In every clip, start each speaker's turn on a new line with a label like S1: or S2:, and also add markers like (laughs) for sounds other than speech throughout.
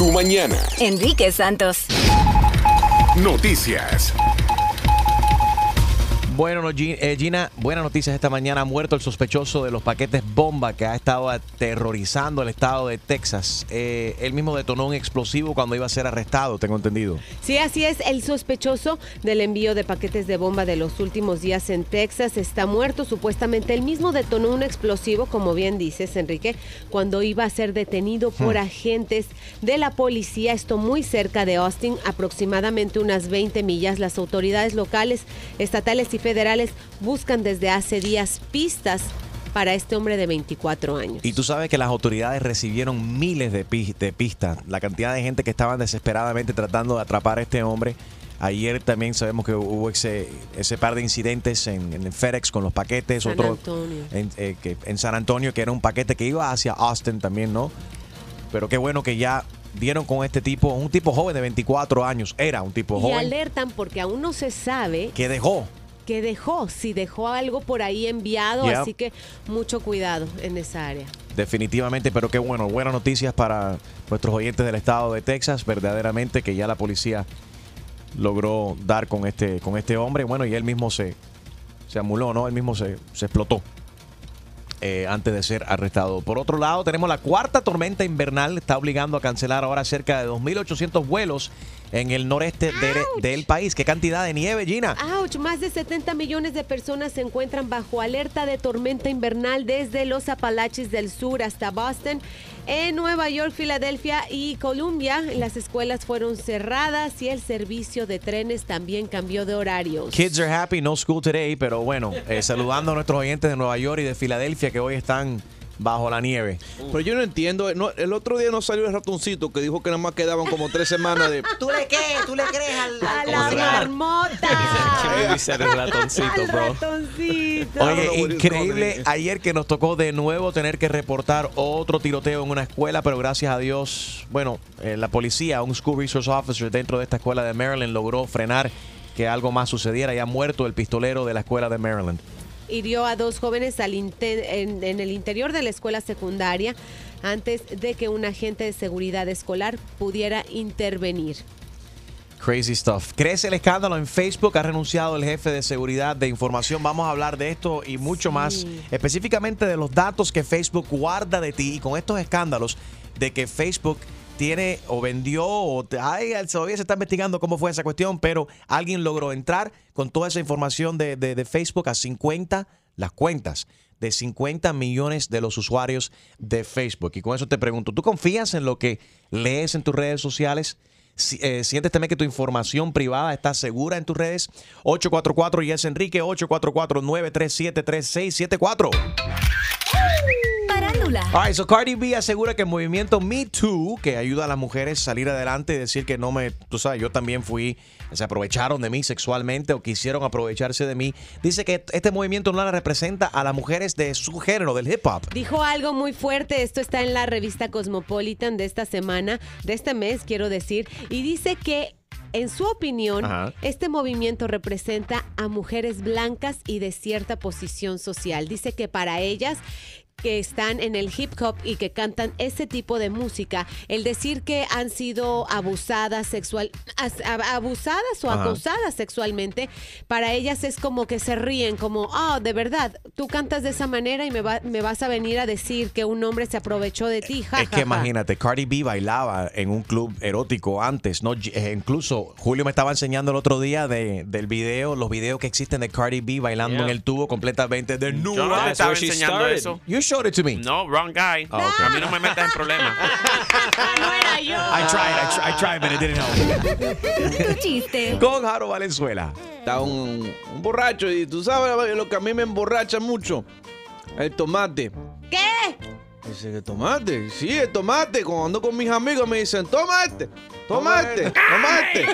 S1: tu mañana.
S2: Enrique Santos.
S1: Noticias.
S3: Bueno, no, eh, Gina, buenas noticias esta mañana. Ha muerto el sospechoso de los paquetes bomba que ha estado aterrorizando el estado de Texas. Eh, él mismo detonó un explosivo cuando iba a ser arrestado, tengo entendido.
S4: Sí, así es. El sospechoso del envío de paquetes de bomba de los últimos días en Texas está muerto. Supuestamente él mismo detonó un explosivo, como bien dices, Enrique, cuando iba a ser detenido por agentes de la policía. Esto muy cerca de Austin, aproximadamente unas 20 millas. Las autoridades locales, estatales y federales buscan desde hace días pistas para este hombre de 24 años.
S3: Y tú sabes que las autoridades recibieron miles de, de pistas. La cantidad de gente que estaban desesperadamente tratando de atrapar a este hombre. Ayer también sabemos que hubo ese, ese par de incidentes en, en FedEx con los paquetes.
S4: San
S3: otro
S4: Antonio.
S3: En, eh, que, en San Antonio, que era un paquete que iba hacia Austin también, ¿no? Pero qué bueno que ya dieron con este tipo, un tipo joven de 24 años. Era un tipo
S4: Y
S3: joven
S4: alertan porque aún no se sabe
S3: que dejó.
S4: Que dejó, si dejó algo por ahí enviado,
S3: Yeah.
S4: así que mucho cuidado en esa área.
S3: Definitivamente, pero qué bueno, buenas noticias para nuestros oyentes del estado de Texas, verdaderamente que ya la policía logró dar con este, con este hombre, bueno, y él mismo se, se amuló, ¿no? Él mismo se, se explotó eh, antes de ser arrestado. Por otro lado, tenemos la cuarta tormenta invernal, está obligando a cancelar ahora cerca de 2.800 vuelos en el noreste de- del país. ¿Qué cantidad de nieve, Gina?
S4: Ouch, más de 70 millones de personas se encuentran bajo alerta de tormenta invernal desde los Apalaches del Sur hasta Boston. En Nueva York, Filadelfia y Columbia, las escuelas fueron cerradas y el servicio de trenes también cambió de horarios.
S3: Kids are happy, no school today, pero bueno, eh, saludando a nuestros oyentes de Nueva York y de Filadelfia que hoy están bajo la nieve.
S5: Pero yo no entiendo. no, el otro día no salió el ratoncito que dijo que nada más quedaban como tres semanas de.
S6: ¿Tú le qué? ¿Tú le crees al,
S4: ¡A
S6: al
S4: la marmota!
S7: Dice el ratoncito,
S4: ¡Al
S7: bro.
S4: ratoncito!
S3: Oye, increíble ayer que nos tocó de nuevo tener que reportar otro tiroteo en una escuela, pero gracias a Dios, bueno, eh, la policía, un school resource officer dentro de esta escuela de Maryland logró frenar que algo más sucediera. Ya ha muerto el pistolero de la escuela de Maryland.
S4: Hirió a dos jóvenes al inte- en, en el interior de la escuela secundaria antes de que un agente de seguridad escolar pudiera intervenir.
S3: Crazy stuff. Crece el escándalo en Facebook. Ha renunciado el jefe de seguridad de información. Vamos a hablar de esto y mucho más. Específicamente de los datos que Facebook guarda de ti. Y con estos escándalos de que Facebook tiene o vendió o ay, todavía se está investigando cómo fue esa cuestión, pero alguien logró entrar con toda esa información de, de- Facebook a 50 las cuentas de 50 millones de los usuarios de Facebook. Y con eso te pregunto, ¿tú confías en lo que lees en tus redes sociales? Eh, ¿Sientes que tu información privada está segura en tus redes? 844 y es Enrique 844-937-3674. All right, so Cardi B asegura que el movimiento Me Too, que ayuda a las mujeres a salir adelante y decir que no me, tú sabes, yo también fui, se aprovecharon de mí sexualmente o quisieron aprovecharse de mí, dice que este movimiento no la representa a las mujeres de su género, del hip hop.
S4: Dijo algo muy fuerte, esto está en la revista Cosmopolitan de esta semana, de este mes quiero decir, y dice que en su opinión,
S3: Ajá.
S4: este movimiento representa a mujeres blancas y de cierta posición social. Dice que para ellas que están en el hip hop y que cantan ese tipo de música, el decir que han sido abusadas sexual, as- ab- abusadas o
S3: Ajá.
S4: acosadas sexualmente, para ellas es como que se ríen, como, oh, de verdad, tú cantas de esa manera y me, va- me vas a venir a decir que un hombre se aprovechó de ti. Ja,
S3: Es
S4: ja,
S3: que
S4: ja".
S3: imagínate, Cardi B bailaba en un club erótico antes, ¿no? Eh, incluso Julio me estaba enseñando el otro día de, del video, los videos que existen de Cardi B bailando
S7: Yeah.
S3: en el tubo completamente
S8: Yo no
S3: desnuda.
S7: That's
S8: estaba
S7: where she
S8: enseñando
S7: started.
S8: eso.
S3: You showed it to me.
S8: No, wrong guy.
S3: Ok.
S8: A mí no me metas en problemas. (laughs)
S4: no era yo.
S3: I tried, I tried, I tried, but it didn't help.
S2: Tu chiste.
S3: Con Jaro Valenzuela.
S5: Está un, un borracho y tú sabes lo que a mí me emborracha mucho. El tomate.
S4: ¿Qué?
S5: Dice que tomate. Sí, el tomate. Cuando ando con mis amigos me dicen, toma este, toma este, toma este.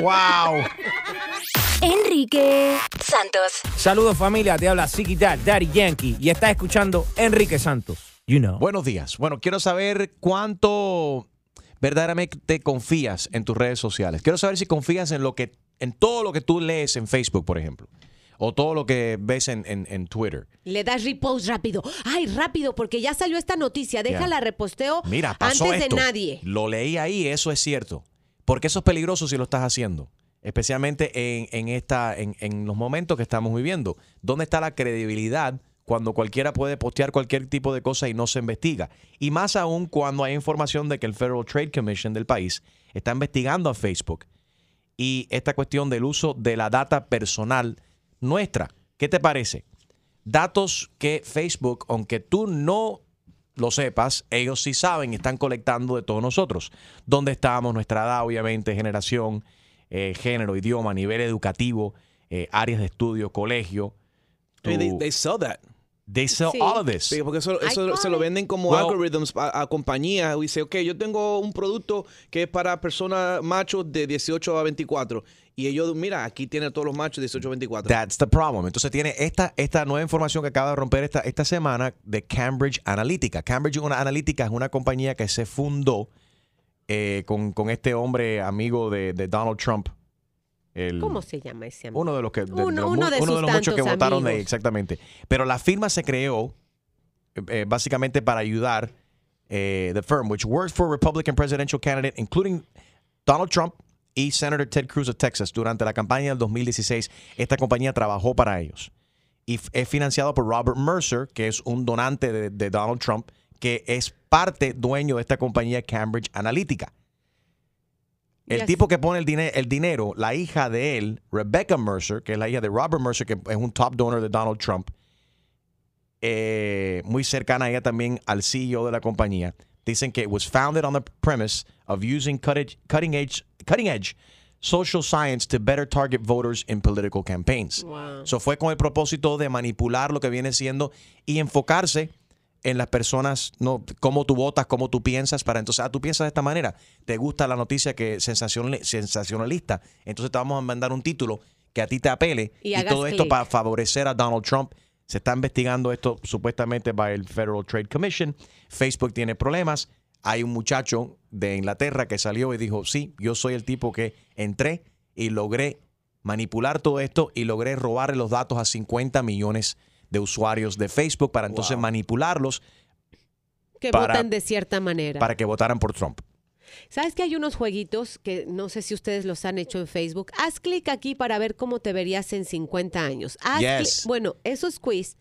S3: Wow. (laughs)
S2: Enrique Santos.
S6: Saludos familia, te habla Siki Dad, Daddy Yankee y estás escuchando Enrique Santos. You know.
S3: Buenos días. Bueno, quiero saber cuánto verdaderamente confías en tus redes sociales. Quiero saber si confías en lo que, en todo lo que tú lees en Facebook, por ejemplo. o todo lo que ves en, en- en Twitter.
S4: Le das repost rápido. Ay, rápido, porque ya salió esta noticia. Déjala
S3: Ya.
S4: reposteo
S3: Mira, pasó
S4: antes
S3: esto.
S4: de nadie.
S3: Lo leí ahí, eso es cierto. Porque eso es peligroso si lo estás haciendo. Especialmente en, en esta, en, en los momentos que estamos viviendo. ¿Dónde está la credibilidad cuando cualquiera puede postear cualquier tipo de cosa y no se investiga? Y más aún cuando hay información de que el Federal Trade Commission del país está investigando a Facebook y esta cuestión del uso de la data personal nuestra. ¿Qué te parece? Datos que Facebook, aunque tú no lo sepas, ellos sí saben y están colectando de todos nosotros. ¿Dónde estamos? Nuestra edad, obviamente, generación, eh, género, idioma, nivel educativo, eh, áreas de estudio, colegio.
S5: I mean, they,
S3: tu-
S5: they sell that.
S3: they sell
S4: Sí.
S3: all of this.
S5: Sí, porque eso, eso se lo venden como
S3: Well-
S5: algorithms a, a compañías. Y dice, ok, yo tengo un producto que es para personas machos de 18 a 24. Y ellos, mira, aquí tiene todos los machos de 18 a 24.
S3: That's the problem. Entonces tiene esta, esta nueva información que acaba de romper esta, esta semana de Cambridge Analytica. Cambridge Analytica es una compañía que se fundó eh, con, con este hombre amigo de, de Donald Trump. El-
S4: ¿Cómo se llama ese amigo?
S3: Uno de los que de- de
S4: Uno-
S3: los,
S4: uno
S3: mu-
S4: de
S3: uno los muchos que votaron de exactamente. Pero la firma se creó eh, eh, básicamente para ayudar eh, the firm, which worked for Republican presidential candidate, including Donald Trump y Senator Ted Cruz of Texas durante la campaña del 2016. Esta compañía trabajó para ellos y es financiado por Robert Mercer, que es un donante de, de Donald Trump, que es parte dueño de esta compañía Cambridge Analytica. El
S4: Yes.
S3: tipo que pone el, dine- el dinero, la hija de él, Rebecca Mercer, que es la hija de Robert Mercer, que es un top donor de Donald Trump, eh, muy cercana a ella también al CEO de la compañía, dicen que it was founded on the premise of using cutting, cutting edge, cutting edge social science to better target voters in political campaigns.
S4: Wow.
S3: So fue con el propósito de manipular lo que viene siendo y enfocarse en las personas, no, cómo tú votas, cómo tú piensas, para entonces, ah, tú piensas de esta manera, te gusta la noticia que es sensacional- sensacionalista, entonces te vamos a mandar un título que a ti te apele
S4: Y
S3: todo esto para favorecer a Donald Trump. Se está investigando esto supuestamente by el Federal Trade Commission. Facebook tiene problemas. Hay un muchacho de Inglaterra que salió y dijo, sí, yo soy el tipo que entré y logré manipular todo esto y logré robarle los datos a 50 millones de usuarios de Facebook para entonces manipularlos
S4: que
S3: para-
S4: votan de cierta manera.
S3: para que votaran por Trump.
S4: ¿Sabes que hay unos jueguitos que no sé si ustedes los han hecho en Facebook? Haz clic aquí para ver cómo te verías en 50 años. Haz
S3: Yes.
S4: Bueno, esos quiz,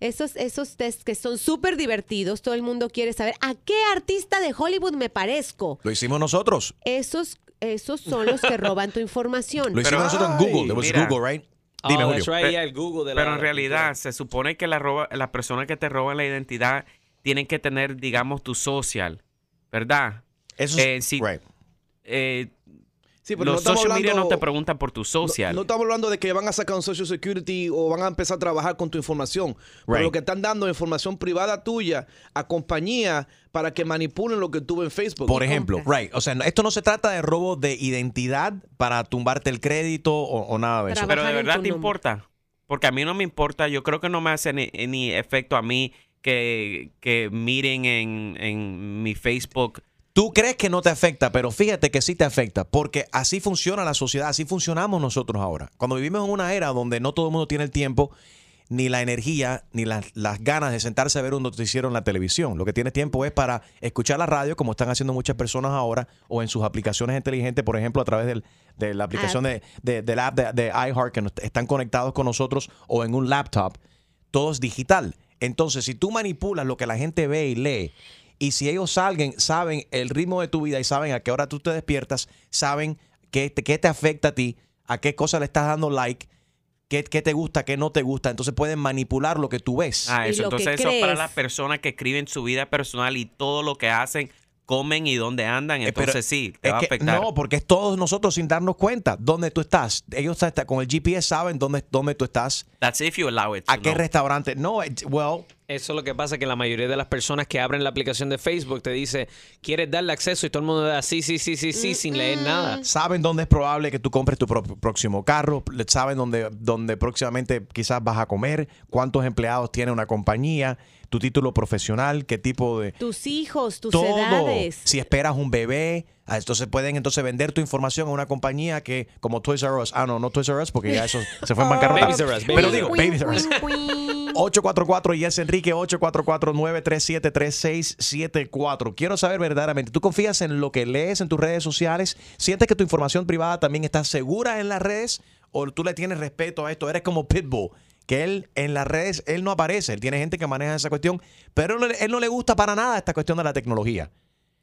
S4: esos, esos tests que son súper divertidos, todo el mundo quiere saber a qué artista de Hollywood me parezco.
S3: Lo hicimos nosotros.
S4: Esos, esos son los que roban tu información.
S3: Lo hicimos nosotros en Google. Was
S8: mira.
S3: Google, right?
S1: Oh,
S3: Dime,
S1: that's
S3: Julio.
S1: right, yeah, el Google de la-
S8: Pero en realidad se supone que la roba, las personas que te roban la identidad tienen que tener, digamos, tu social, ¿verdad?
S3: Eso es,
S8: Eh, sí.
S3: right.
S8: Eh,
S5: Sí, pero no
S8: los
S5: estamos
S8: social media no
S5: hablando-
S8: te preguntan por tu
S5: No,
S8: social.
S5: no estamos hablando de que van a sacar un Social Security o van a empezar a trabajar con tu información. Pero lo que están dando es información privada tuya a compañías para que manipulen lo que tú ves en Facebook.
S3: Por ejemplo, right. O sea, no- esto no se trata de robo de identidad para tumbarte el crédito o, o nada de eso.
S4: Trabajar
S8: Pero de verdad te
S4: nombre.
S8: importa. Porque a mí no me importa. Yo creo que no me hace ni, ni efecto a mí que, que miren en, en mi Facebook.
S3: Tú crees que no te afecta, pero fíjate que sí te afecta, porque así funciona la sociedad, así funcionamos nosotros ahora. Cuando vivimos en una era donde no todo el mundo tiene el tiempo, ni la energía, ni las, las ganas de sentarse a ver un noticiero en la televisión. Lo que tienes tiempo es para escuchar la radio, como están haciendo muchas personas ahora, o en sus aplicaciones inteligentes, por ejemplo, a través del- de la aplicación de, de- del app de, de iHeart, que nos- están conectados con nosotros, o en un laptop. Todo es digital. Entonces, si tú manipulas lo que la gente ve y lee, y si ellos salgan, saben el ritmo de tu vida y saben a qué hora tú te despiertas, saben qué te, qué te afecta a ti, a qué cosa le estás dando like, qué, qué te gusta, qué no te gusta. Entonces pueden manipular lo que tú ves.
S8: Ah, eso. Entonces, eso es para las personas que escriben su vida personal y todo lo que hacen, comen y dónde andan.
S3: Eh, pero
S8: Entonces, sí, te va a afectar.
S3: No, porque es todos nosotros sin darnos cuenta dónde tú estás. Ellos hasta con el GPS saben dónde, dónde tú estás,
S8: That's if you allow it. to
S3: a qué
S8: know.
S3: restaurante. No, it- well,
S1: Eso es lo que pasa, que la mayoría de las personas que abren la aplicación de Facebook te dice, ¿quieres darle acceso? Y todo el mundo da sí, sí, sí, sí, sí, sin leer nada.
S3: saben dónde es probable que tú compres tu pro- próximo carro, le- saben dónde, dónde próximamente quizás vas a comer, cuántos empleados tiene una compañía, tu título profesional, qué tipo de...
S4: Tus hijos, tus
S3: todo.
S4: edades.
S3: Si esperas un bebé, Ah, Entonces pueden entonces vender tu información a una compañía que como Toys R Us. Ah, no, no Toys R Us porque ya eso se fue en bancarrota.
S1: Babies R Us,
S3: Pero digo,
S1: R Us.
S3: Babies R Us. 844 y es Enrique 844-937-3674. Quiero saber verdaderamente, ¿tú confías en lo que lees en tus redes sociales? ¿Sientes que tu información privada también está segura en las redes? ¿O tú le tienes respeto a esto? Eres como Pitbull, que él en las redes, él no aparece. Él tiene gente que maneja esa cuestión, pero él, no le gusta para nada esta cuestión de la tecnología.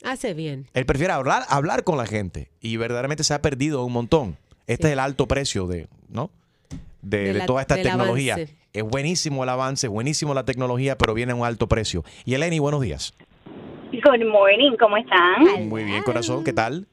S4: Hace bien.
S3: Él prefiere hablar, hablar con la gente y verdaderamente se ha perdido un montón. Este es el alto precio de, ¿no? De,
S4: De
S3: de
S4: la-
S3: toda esta tecnología.
S4: avance.
S3: Es buenísimo el avance, buenísimo la tecnología, pero viene a un alto precio. Y Eleni, buenos días.
S7: Good morning, ¿cómo están?
S3: Muy bien, corazón, ¿qué tal?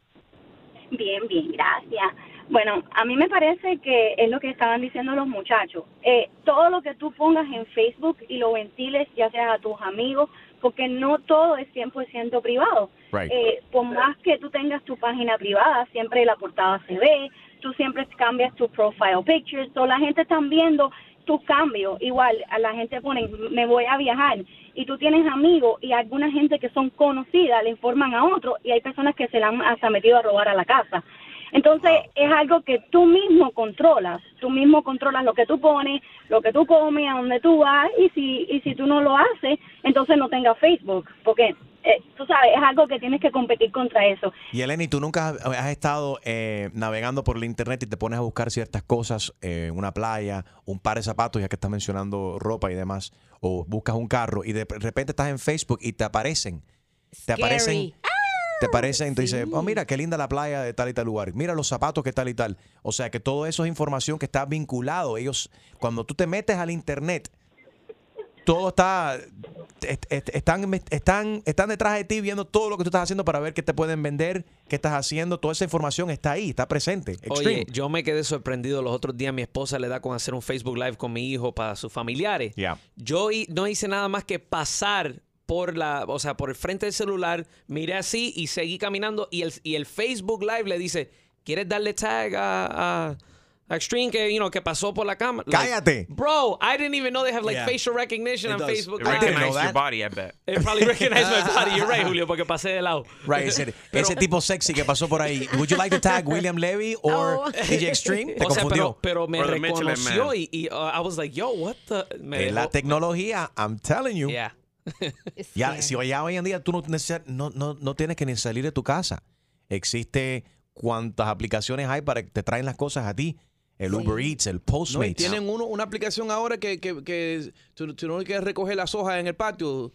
S7: Bien, bien, gracias. Bueno, a mí me parece que es lo que estaban diciendo los muchachos. Eh, todo lo que tú pongas en Facebook y lo ventiles, ya sea a tus amigos, porque no todo es 100% privado.
S9: Right.
S7: Eh, por más que tú tengas tu página privada, siempre la portada se ve, tú siempre cambias tu profile pictures, so la gente está viendo tus cambios. Igual, a la gente pone, me voy a viajar, y tú tienes amigos y alguna gente que son conocidas le informan a otro, y hay personas que se la han hasta metido a robar a la casa. Entonces, es algo que tú mismo controlas, tú mismo controlas lo que tú pones, lo que tú comes, a dónde tú vas, y si, y si tú no lo haces, entonces no tengas Facebook, porque eh, tú sabes, es algo que tienes que competir contra eso.
S3: Y Eleni, ¿tú nunca has, has estado eh, navegando por el internet y te pones a buscar ciertas cosas, eh, una playa, un par de zapatos, ya que estás mencionando ropa y demás, o buscas un carro y de repente estás en Facebook y te aparecen, te aparecen, te aparecen, te dice, oh mira, qué linda la playa de tal y tal lugar, mira los zapatos que tal y tal. O sea que todo eso es información que está vinculado. Ellos, cuando tú te metes al internet, todo está est- est- están están están detrás de ti viendo todo lo que tú estás haciendo para ver qué te pueden vender, qué estás haciendo, toda esa información está ahí, está presente.
S1: Oye, yo me quedé sorprendido los otros días. Mi esposa le da con hacer un Facebook Live con mi hijo para sus familiares.
S3: Ya.
S1: Yo no hice nada más que pasar por la, o sea, por el frente del celular, miré así y seguí caminando y el, y el Facebook Live le dice, ¿quieres darle tag a Extreme que, you know, que pasó por la cámara? Like,
S3: Cállate.
S1: bro, I didn't even know they have like
S8: Yeah.
S1: facial recognition
S8: It
S1: on
S8: does.
S1: Facebook
S8: It
S1: Live.
S8: recognized your body, I bet. (laughs)
S1: It probably recognized my (laughs) body. You're right, Julio, porque pasé de lado.
S3: Right, ese, (laughs) ese tipo sexy que pasó por ahí. Would you like to tag William Levy or
S1: Oh.
S3: DJ Extreme? Te
S1: O sea,
S3: confundió.
S1: pero, pero me
S3: Or Michelin
S1: reconoció y, y, uh, I was like, yo, what the... Me
S3: la
S1: dejó-
S3: tecnología, I'm telling you.
S1: Yeah.
S3: Ya, si ya hoy en día tú no, neces- no, no, no tienes que ni salir de tu casa. Existe cuántas aplicaciones hay para que te traen las cosas a ti. El Uber Eats, el
S5: No, y
S3: Postmates.
S5: tienen uno, una aplicación ahora que, que, que tú, tú no quieres recoger las hojas en el patio.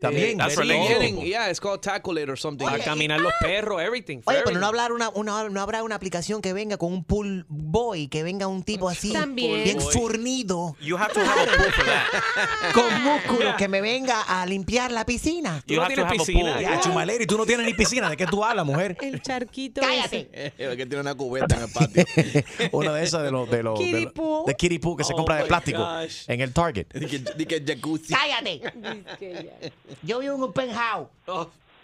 S3: También.
S5: Eh,
S3: That's
S5: sí,
S3: related.
S5: tienen- yeah, it's called Tackle It or something.
S1: A caminar los perros, everything.
S10: Oye, pero
S1: everything.
S10: no, hablar una, una- no habrá una aplicación que venga con un pool boy, que venga un tipo así,
S4: También.
S10: bien
S4: Boy.
S10: fornido,
S8: You have to have a pool for that. (laughs)
S10: con músculo, que me venga a limpiar la piscina.
S3: Tú no tienes piscina. Ya, Chumaleri, tú no tienes ni piscina. ¿De qué tú hablas, mujer?
S4: El charquito.
S10: Cállate.
S5: Eh, (laughs) que tiene una cubeta en el patio. (laughs)
S3: Una de esas de los de los
S4: pool.
S3: de pool que se
S5: Oh
S3: compra de plástico
S5: gosh.
S3: en el Target.
S5: Di que jacuzzi.
S10: ¡Cállate! Yo vivo en un penthouse.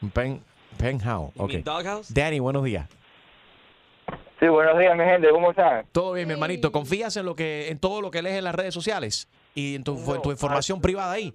S3: Un pen, penthouse.
S1: You
S3: Ok.
S1: mean doghouse?
S3: Danny, buenos días.
S11: Sí, buenos días, mi gente. ¿Cómo están?
S3: Todo bien, mi hermanito. ¿Confías en lo que en todo lo que lees en las redes sociales y en tu, en tu información privada ahí?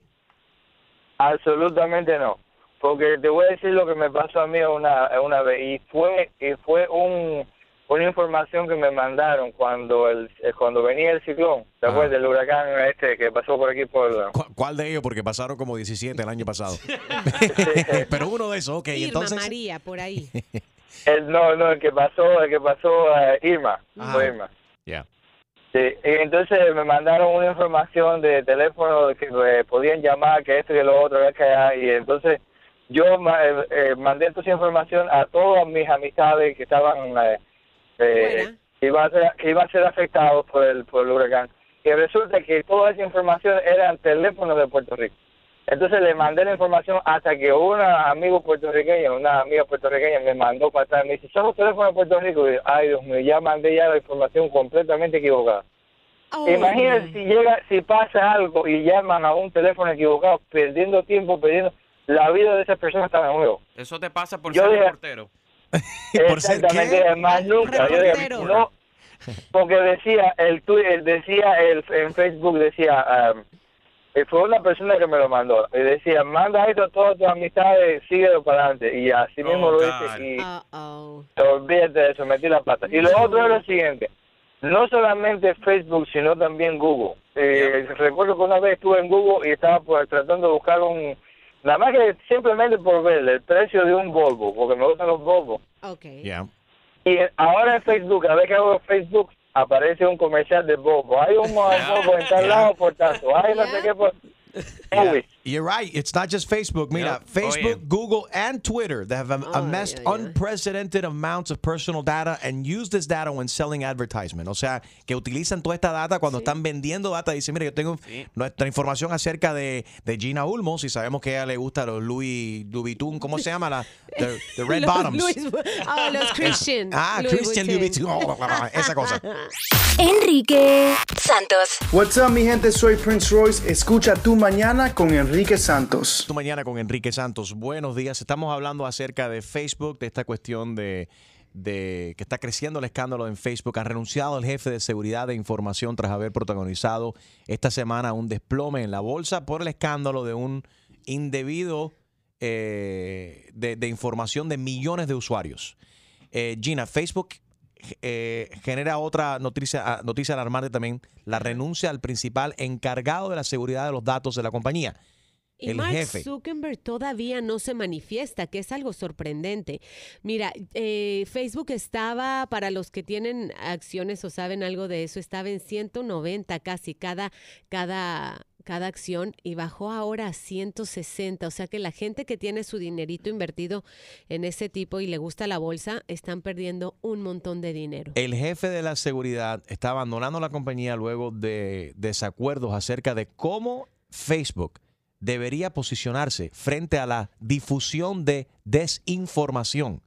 S11: Absolutamente no. Porque te voy a decir lo que me pasó a mí una, una vez. Y fue y fue un, una información que me mandaron cuando el eh, cuando venía el ciclón. ¿Te
S3: Ajá.
S11: acuerdas del huracán este que pasó por aquí por...
S3: ¿Cu- ¿Cuál de ellos? Porque pasaron como 17 el año pasado. (laughs) Pero uno de esos, ok.
S4: Irma
S3: entonces,
S4: María, por ahí. (laughs)
S11: El, no, no, el que pasó, el que pasó eh, Irma.
S3: Ajá.
S11: Fue Irma.
S3: Ya.
S11: Sí, y entonces me mandaron una información de teléfono de que eh, podían llamar, que esto y lo otro, que allá, y entonces yo ma- eh, eh, mandé toda esa información a todas mis amistades que estaban, eh, que iban a ser, que iban a ser afectados por el, por el huracán. Y resulta que toda esa información eran teléfonos de Puerto Rico. Entonces le mandé la información hasta que una amigo puertorriqueña, una amiga puertorriqueña me mandó para atrás. Me dice, son los teléfonos de Puerto Rico. Y yo, ay, Dios mío, ya mandé ya la información completamente equivocada. Imagínate si llega, si pasa algo y llaman a un teléfono equivocado, perdiendo tiempo, perdiendo la vida de esa persona está en juego.
S8: Eso te pasa por
S11: Yo
S8: ser
S11: dije-
S8: reportero.
S11: Exactamente, más nunca. Yo dije,
S8: Reportero.
S11: no, porque decía el Twitter, decía el en Facebook decía um, fue una persona que me lo mandó. Y decía, manda esto a todas tus amistades, síguelo para adelante. Y así mismo
S8: Oh,
S11: lo
S8: God.
S11: hice. Y
S4: Uh-oh.
S11: olvídate de eso, metí la pata. Y lo otro es lo siguiente. No solamente Facebook, sino también Google. Eh, Recuerdo que una vez estuve en Google y estaba pues, tratando de buscar un... Nada más que simplemente por ver el precio de un Volvo, porque me gustan los Volvo.
S4: Ok.
S3: Yeah.
S11: Y ahora en Facebook, a ver que hago Facebook, aparece un comercial de Volvo. Hay un (laughs) Volvo en tal lado por tanto. Hay no sé qué por... Always.
S3: You're right. It's not just Facebook. Mira,
S8: Yep.
S3: Facebook,
S8: Oye.
S3: Google, and Twitter they have am-
S4: Ay,
S3: amassed
S4: ay.
S3: unprecedented amounts of personal data and use this data when selling advertisement. O sea, que utilizan toda esta data cuando están vendiendo data. Dicen, mira, yo tengo
S8: Sí.
S3: nuestra información acerca de, de Gina Ulmos y sabemos que a ella le gusta los Louis Vuitton. ¿Cómo se llama? La, the, the Red (laughs)
S4: Los
S3: Bottoms.
S4: Louis- ah, los (laughs) Christian.
S3: Ah,
S4: Louis
S3: Christian Louis
S4: Vuitton.
S3: Vuitton. Esa cosa. (laughs)
S2: Enrique Santos.
S9: What's up, mi gente? Soy Prince Royce. Escucha tu mañana con Enrique Santos.
S3: Tu mañana con Enrique Santos. Buenos días. Estamos hablando acerca de Facebook, de esta cuestión de, de que está creciendo el escándalo en Facebook. Ha renunciado el jefe de seguridad de información tras haber protagonizado esta semana un desplome en la bolsa por el escándalo de un indebido eh, de, de información de millones de usuarios. Eh, Gina, Facebook eh, genera otra noticia, ah, noticia alarmante también, la renuncia al principal encargado de la seguridad de los datos de la compañía.
S4: Y
S3: el
S4: Mark
S3: jefe.
S4: Zuckerberg todavía no se manifiesta, que es algo sorprendente. Mira, eh, Facebook estaba, para los que tienen acciones o saben algo de eso, estaba en 190 casi cada, cada, cada acción y bajó ahora a 160. O sea que la gente que tiene su dinerito invertido en ese tipo y le gusta la bolsa, están perdiendo un montón de dinero.
S3: El jefe de la seguridad está abandonando la compañía luego de desacuerdos acerca de cómo Facebook debería posicionarse frente a la difusión de desinformación.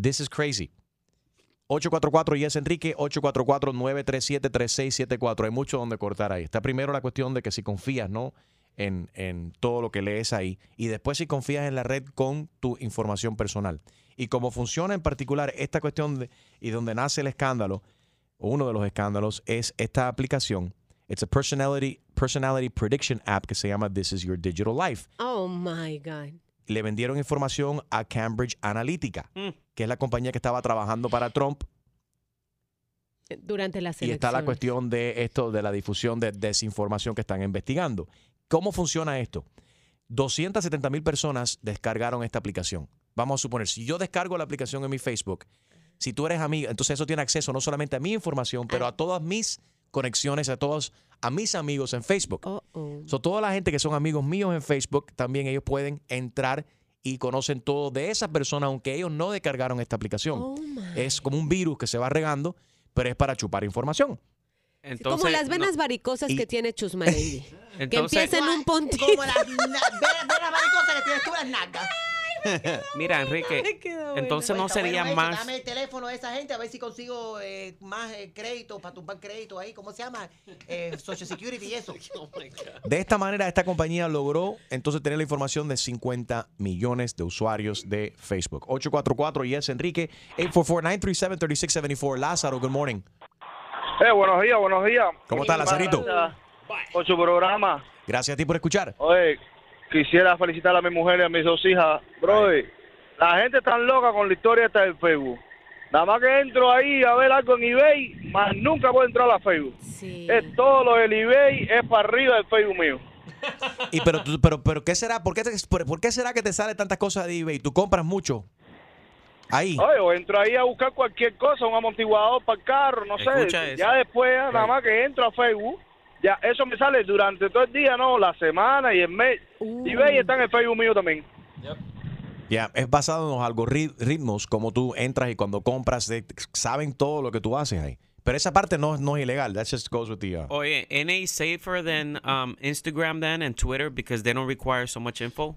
S3: This is crazy. 844 y es Enrique, 844-937-3674. Hay mucho donde cortar ahí. Está primero la cuestión de que si confías, ¿no? En, en todo lo que lees ahí. Y después si confías en la red con tu información personal. Y cómo funciona en particular esta cuestión de- y donde nace el escándalo, uno de los escándalos, es esta aplicación. It's a personality, personality prediction app que se llama This is Your Digital Life
S4: Oh my God.
S3: le vendieron información a Cambridge Analytica,
S8: Mm.
S3: que es la compañía que estaba trabajando para Trump.
S4: Durante la
S3: Y
S4: selección.
S3: está la cuestión de esto, de la difusión de desinformación que están investigando. ¿Cómo funciona esto? 270 mil personas descargaron esta aplicación. Vamos a suponer, si yo descargo la aplicación en mi Facebook, si tú eres amiga, entonces eso tiene acceso no solamente a mi información, pero a todas mis conexiones, a todos, a mis amigos en Facebook.
S4: Oh, oh.
S3: So, toda la gente que son amigos míos en Facebook, también ellos pueden entrar y conocen todo de esa persona, aunque ellos no descargaron esta aplicación.
S4: Oh,
S3: es como un virus que se va regando, pero es para chupar información.
S8: Entonces,
S4: Como las
S8: no-
S4: venas varicosas
S3: Y-
S4: que tiene Chusma Lady. (laughs) que
S8: Entonces-
S4: empieza en un puntito.
S10: Como las na- ve- ve las maricosas que tienes tú en las nalgas. (laughs)
S8: Mira, Enrique,
S4: bueno.
S8: entonces no sería
S10: bueno
S8: más...
S10: Dame el teléfono de esa gente a ver si consigo eh, más eh, crédito para tumbar crédito ahí. ¿Cómo se llama? Eh, Social Security y eso. (laughs)
S3: De esta manera, esta compañía logró entonces tener la información de 50 millones de usuarios de Facebook. 844 y es Enrique, 844-937-3674. Lázaro, good morning.
S11: Eh, buenos días, buenos días.
S3: ¿Cómo está, Lazarito?
S11: Por su programa.
S3: Gracias a ti por escuchar.
S11: Oye, quisiera felicitar a mi mujer y a mis dos hijas. Bro, la gente está loca con la historia esta del Facebook. Nada más que entro ahí a ver algo en eBay, más nunca puedo entrar a Facebook.
S4: Sí.
S11: Es todo lo del eBay, es para arriba del Facebook mío. (laughs)
S3: Y pero, pero, pero ¿qué será? ¿Por qué, te- por, por qué será que te sale tantas cosas de eBay? ¿Tú compras mucho? Ahí.
S11: Oye, o entro ahí a buscar cualquier cosa, un amortiguador para el carro, no
S8: Escucha
S11: sé.
S8: eso.
S11: Ya después, nada más que entro a Facebook, ya eso me sale durante todo el día, no, la semana y el mes.
S4: Uh.
S11: eBay está en el Facebook mío también.
S3: Ya, es basado en los algoritmos, como tú entras y cuando compras, de- saben todo lo que tú haces ahí. Pero esa parte no, no es ilegal. That just goes with the... uh,
S8: Oye, NA safer than um, Instagram then and Twitter because they don't require so much info.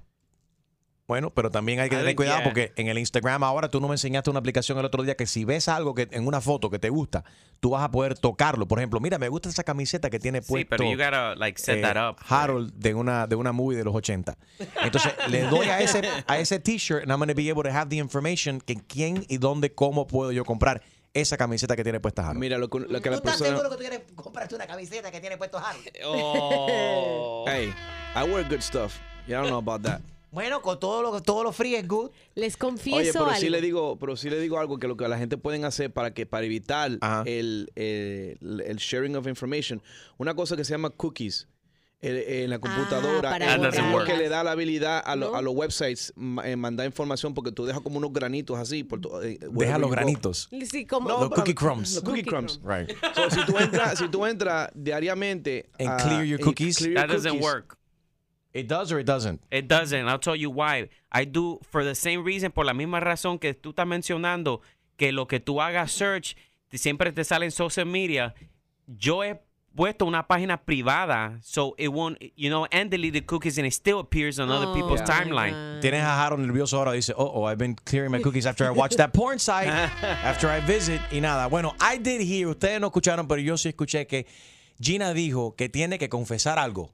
S3: Bueno, pero también hay que
S8: I
S3: tener cuidado
S8: yeah.
S3: porque en el Instagram ahora tú no me enseñaste una aplicación el otro día que si ves algo que en una foto que te gusta, tú vas a poder tocarlo. Por ejemplo, mira, me gusta esa camiseta que tiene
S8: Sí,
S3: puesto
S8: pero you gotta like set
S3: eh,
S8: that up.
S3: Harold de una de una movie de los 80. Entonces, le doy a ese a ese t-shirt and I'm going to be able to have the information que quién y dónde cómo puedo yo comprar. esa camiseta que tiene puesta Harold.
S5: Mira, lo, que- lo que
S10: ¿Tú
S5: la
S10: estás
S5: persona...
S10: seguro que tú quieres comprarte una camiseta que tiene puesto Harold?
S1: Oh.
S5: Hey, I wear good stuff. You don't know about that.
S10: Bueno, con todo lo, todo lo free es good.
S4: Les confieso
S5: Oye, pero
S4: algo.
S5: sí le digo, pero sí le digo algo que lo que la gente pueden hacer para que para evitar el, el, el sharing of information, una cosa que se llama cookies. En la computadora,
S8: doesn't
S5: algo
S8: work.
S5: que le da la habilidad a, lo-
S4: No.
S5: a los websites eh, mandar información porque tú dejas como unos granitos así. Por to- eh,
S3: Deja los granitos.
S4: Sí, como...
S5: No,
S3: Los cookie crumbs.
S5: Los cookie
S4: Cookie
S5: crumbs.
S3: Right.
S5: So, si tú entras, si tú entras diariamente
S3: And
S5: a-
S3: clear your cookies?
S5: clear your
S8: That doesn't
S5: cookies,
S8: work.
S3: It does or it doesn't.
S8: It doesn't. I'll tell you why. I do for the same reason, por la misma razón que tú estás mencionando, que lo que tú hagas search siempre te sale en social media. Yo he puesto una página privada, so it won't, you know, and delete the cookies, and it still appears on other
S4: Oh,
S8: people's
S4: my
S8: timeline.
S4: God.
S3: Tienes a Harold nervioso ahora. Dice, oh, oh, I've been clearing my (laughs) cookies after I watch that porn site, (laughs) after I visit. Y nada. Bueno, I did hear, ustedes no escucharon, pero yo sí escuché que Gina dijo que tiene que confesar algo.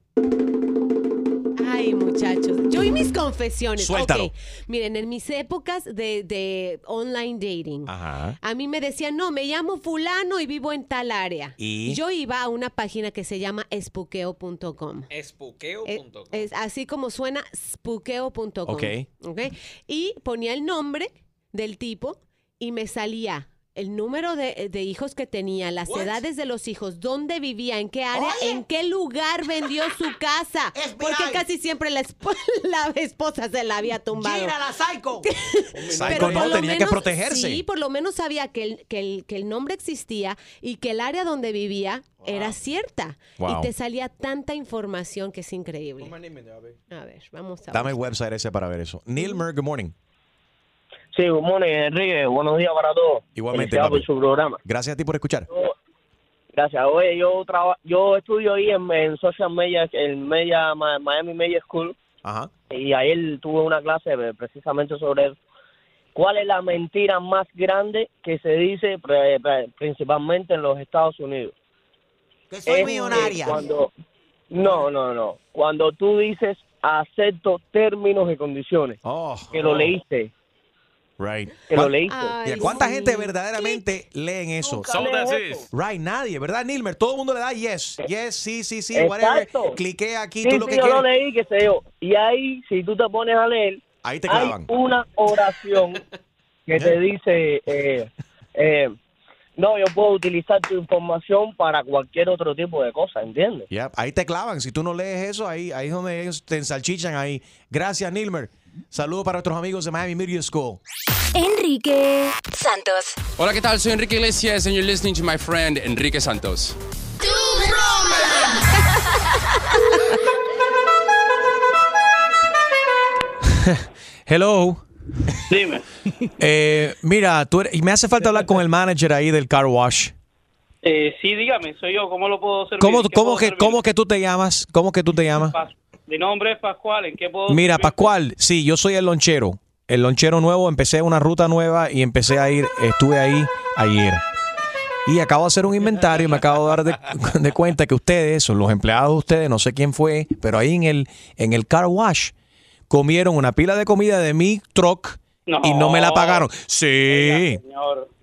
S4: Yo y mis confesiones.
S3: Suéltalo.
S4: Ok. Miren, en mis épocas de, de online dating,
S3: Ajá.
S4: a mí me decían, no, me llamo fulano y vivo en tal área.
S3: ¿Y?
S4: Yo iba a una página que se llama espuqueo.com.
S1: Espuqueo.com.
S4: Es así como suena, spukeo.com.
S3: Ok.
S4: Ok. Y ponía el nombre del tipo y me salía el número de, de hijos que tenía, las edades de los hijos, dónde vivía, en qué área,
S10: Oye.
S4: en qué lugar vendió su (laughs) casa. Porque casi siempre la, esp- (laughs) la esposa se la había tumbado.
S10: Gira la psycho. (laughs)
S3: Psycho
S4: Pero
S3: no,
S4: por lo
S3: tenía que
S4: menos-
S3: protegerse.
S4: Sí, por lo menos sabía que el, que, el, que el nombre existía y que el área donde vivía era cierta.
S3: Wow.
S4: Y te salía tanta información que es increíble. A ver, vamos a
S3: Dame el website ese para ver eso. Neil Mer, good morning.
S12: Sí, good morning, Enrique. Buenos días para todos.
S3: Igualmente, papi.
S12: por su programa.
S3: Gracias a ti por escuchar.
S12: Gracias. Oye, yo traba- yo estudio ahí en, en social media, en media Miami Media School,
S3: Ajá.
S12: y ayer tuve una clase eh, precisamente sobre eso. ¿Cuál es la mentira más grande que se dice pre- pre- principalmente en los Estados Unidos?
S10: Que soy
S12: Es que
S10: millonaria.
S12: Cuando, no, no, no. Cuando tú dices acepto términos y condiciones,
S3: Oh,
S12: que lo leíste,
S3: right.
S12: que lo
S3: ¿Cuán-
S12: leíste.
S4: Ay,
S3: ¿Y ¿Cuánta
S4: sí.
S3: gente verdaderamente leen eso?
S12: Nunca
S8: So
S12: lees
S8: that's
S12: eso.
S3: Right, nadie, ¿verdad, Nilmer? Todo el mundo le da yes, yes, sí, sí, sí, whatever.
S12: Exacto.
S3: Clique aquí,
S12: Sí,
S3: tú lo
S12: sí,
S3: que
S12: yo lo
S3: quieres.
S12: leí, que sé yo. Y ahí, si tú te pones a leer,
S3: Ahí te
S12: hay
S3: clavan.
S12: una oración que te dice, eh, eh, no, yo puedo utilizar tu información para cualquier otro tipo de cosa, ¿entiendes?
S3: Yep, ahí te clavan. Si tú no lees eso, ahí, ahí es donde ellos te ensalchichan ahí. Gracias, Nilmer. Saludos para nuestros amigos de Miami Media School.
S2: Enrique Santos.
S13: Hola, ¿qué tal? Soy Enrique Iglesias and you're listening to my friend Enrique Santos. (laughs)
S3: Hello.
S14: Dime. (laughs)
S3: Eh, mira, tú eres- y me hace falta hablar con el manager ahí del car wash.
S14: Eh, sí, dígame, soy yo. ¿Cómo lo puedo servir?
S3: ¿Cómo,
S14: ¿En qué
S3: cómo,
S14: puedo
S3: que,
S14: servir?
S3: ¿Cómo que tú te llamas? ¿Cómo que tú te llamas?
S14: Mi nombre es Pascual. ¿En qué puedo
S3: Mira? Pascual, sí, yo soy el lonchero. El lonchero nuevo, empecé una ruta nueva y empecé a ir, estuve ahí ayer. Y acabo de hacer un inventario y me acabo de dar de, (laughs) de cuenta que ustedes, son los empleados de ustedes, no sé quién fue, pero ahí en el, en el car wash comieron una pila de comida de mi truck y no me la pagaron. Sí.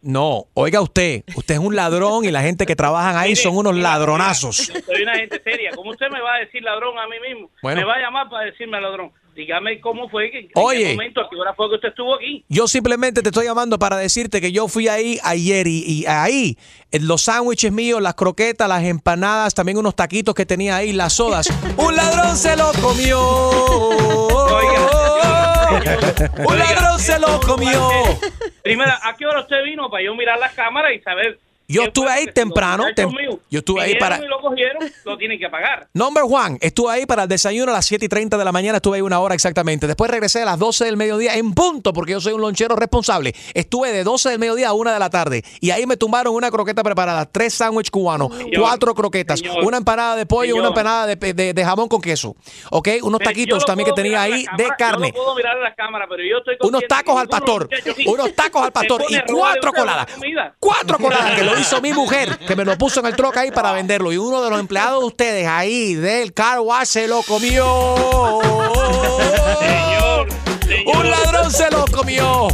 S3: No, oiga usted, usted es un ladrón y la gente que trabajan ahí
S14: Mire,
S3: son unos ladronazos.
S14: Soy una gente seria. ¿Cómo usted me va a decir ladrón a mí mismo?
S3: Bueno.
S14: Me va a llamar para decirme ladrón. Dígame cómo fue, que, en
S3: Oye.
S14: qué momento, a qué hora fue que usted estuvo aquí.
S3: Yo simplemente te estoy llamando para decirte que yo fui ahí ayer y, y ahí los sándwiches míos, las croquetas, las empanadas, también unos taquitos que tenía ahí, las sodas. (laughs) ¡Un ladrón se lo comió! ¡Un ladrón se lo comió!
S14: Primero, ¿a qué hora usted vino para yo mirar las cámaras y saber?
S3: Yo estuve ahí temprano, tem- yo estuve ahí para-
S14: y lo cogieron, lo tienen que pagar. (laughs)
S3: Number one, estuve ahí para el desayuno a las 7 y 30 de la mañana, estuve ahí una hora exactamente. Después regresé a las 12 del mediodía en punto, porque yo soy un lonchero responsable. Estuve de 12 del mediodía a 1 de la tarde y ahí me tumbaron una croqueta preparada, tres sándwiches cubanos, cuatro croquetas,
S14: señor,
S3: una empanada de pollo, una
S14: señor.
S3: empanada de, de- de jamón con queso. ¿Ok? Unos
S14: Pero yo
S3: taquitos también que tenía ahí de carne.
S14: Yo lo puedo mirar en las cámaras, pero yo estoy
S3: Unos tacos al pastor, unos tacos al (laughs) pastor y cuatro coladas. Cuatro coladas que lo (laughs) hizo mi mujer, que me lo puso en el troca ahí para venderlo. Y uno de los empleados de ustedes ahí del car wash se lo comió.
S14: Señor, señor.
S3: Un ladrón se lo comió.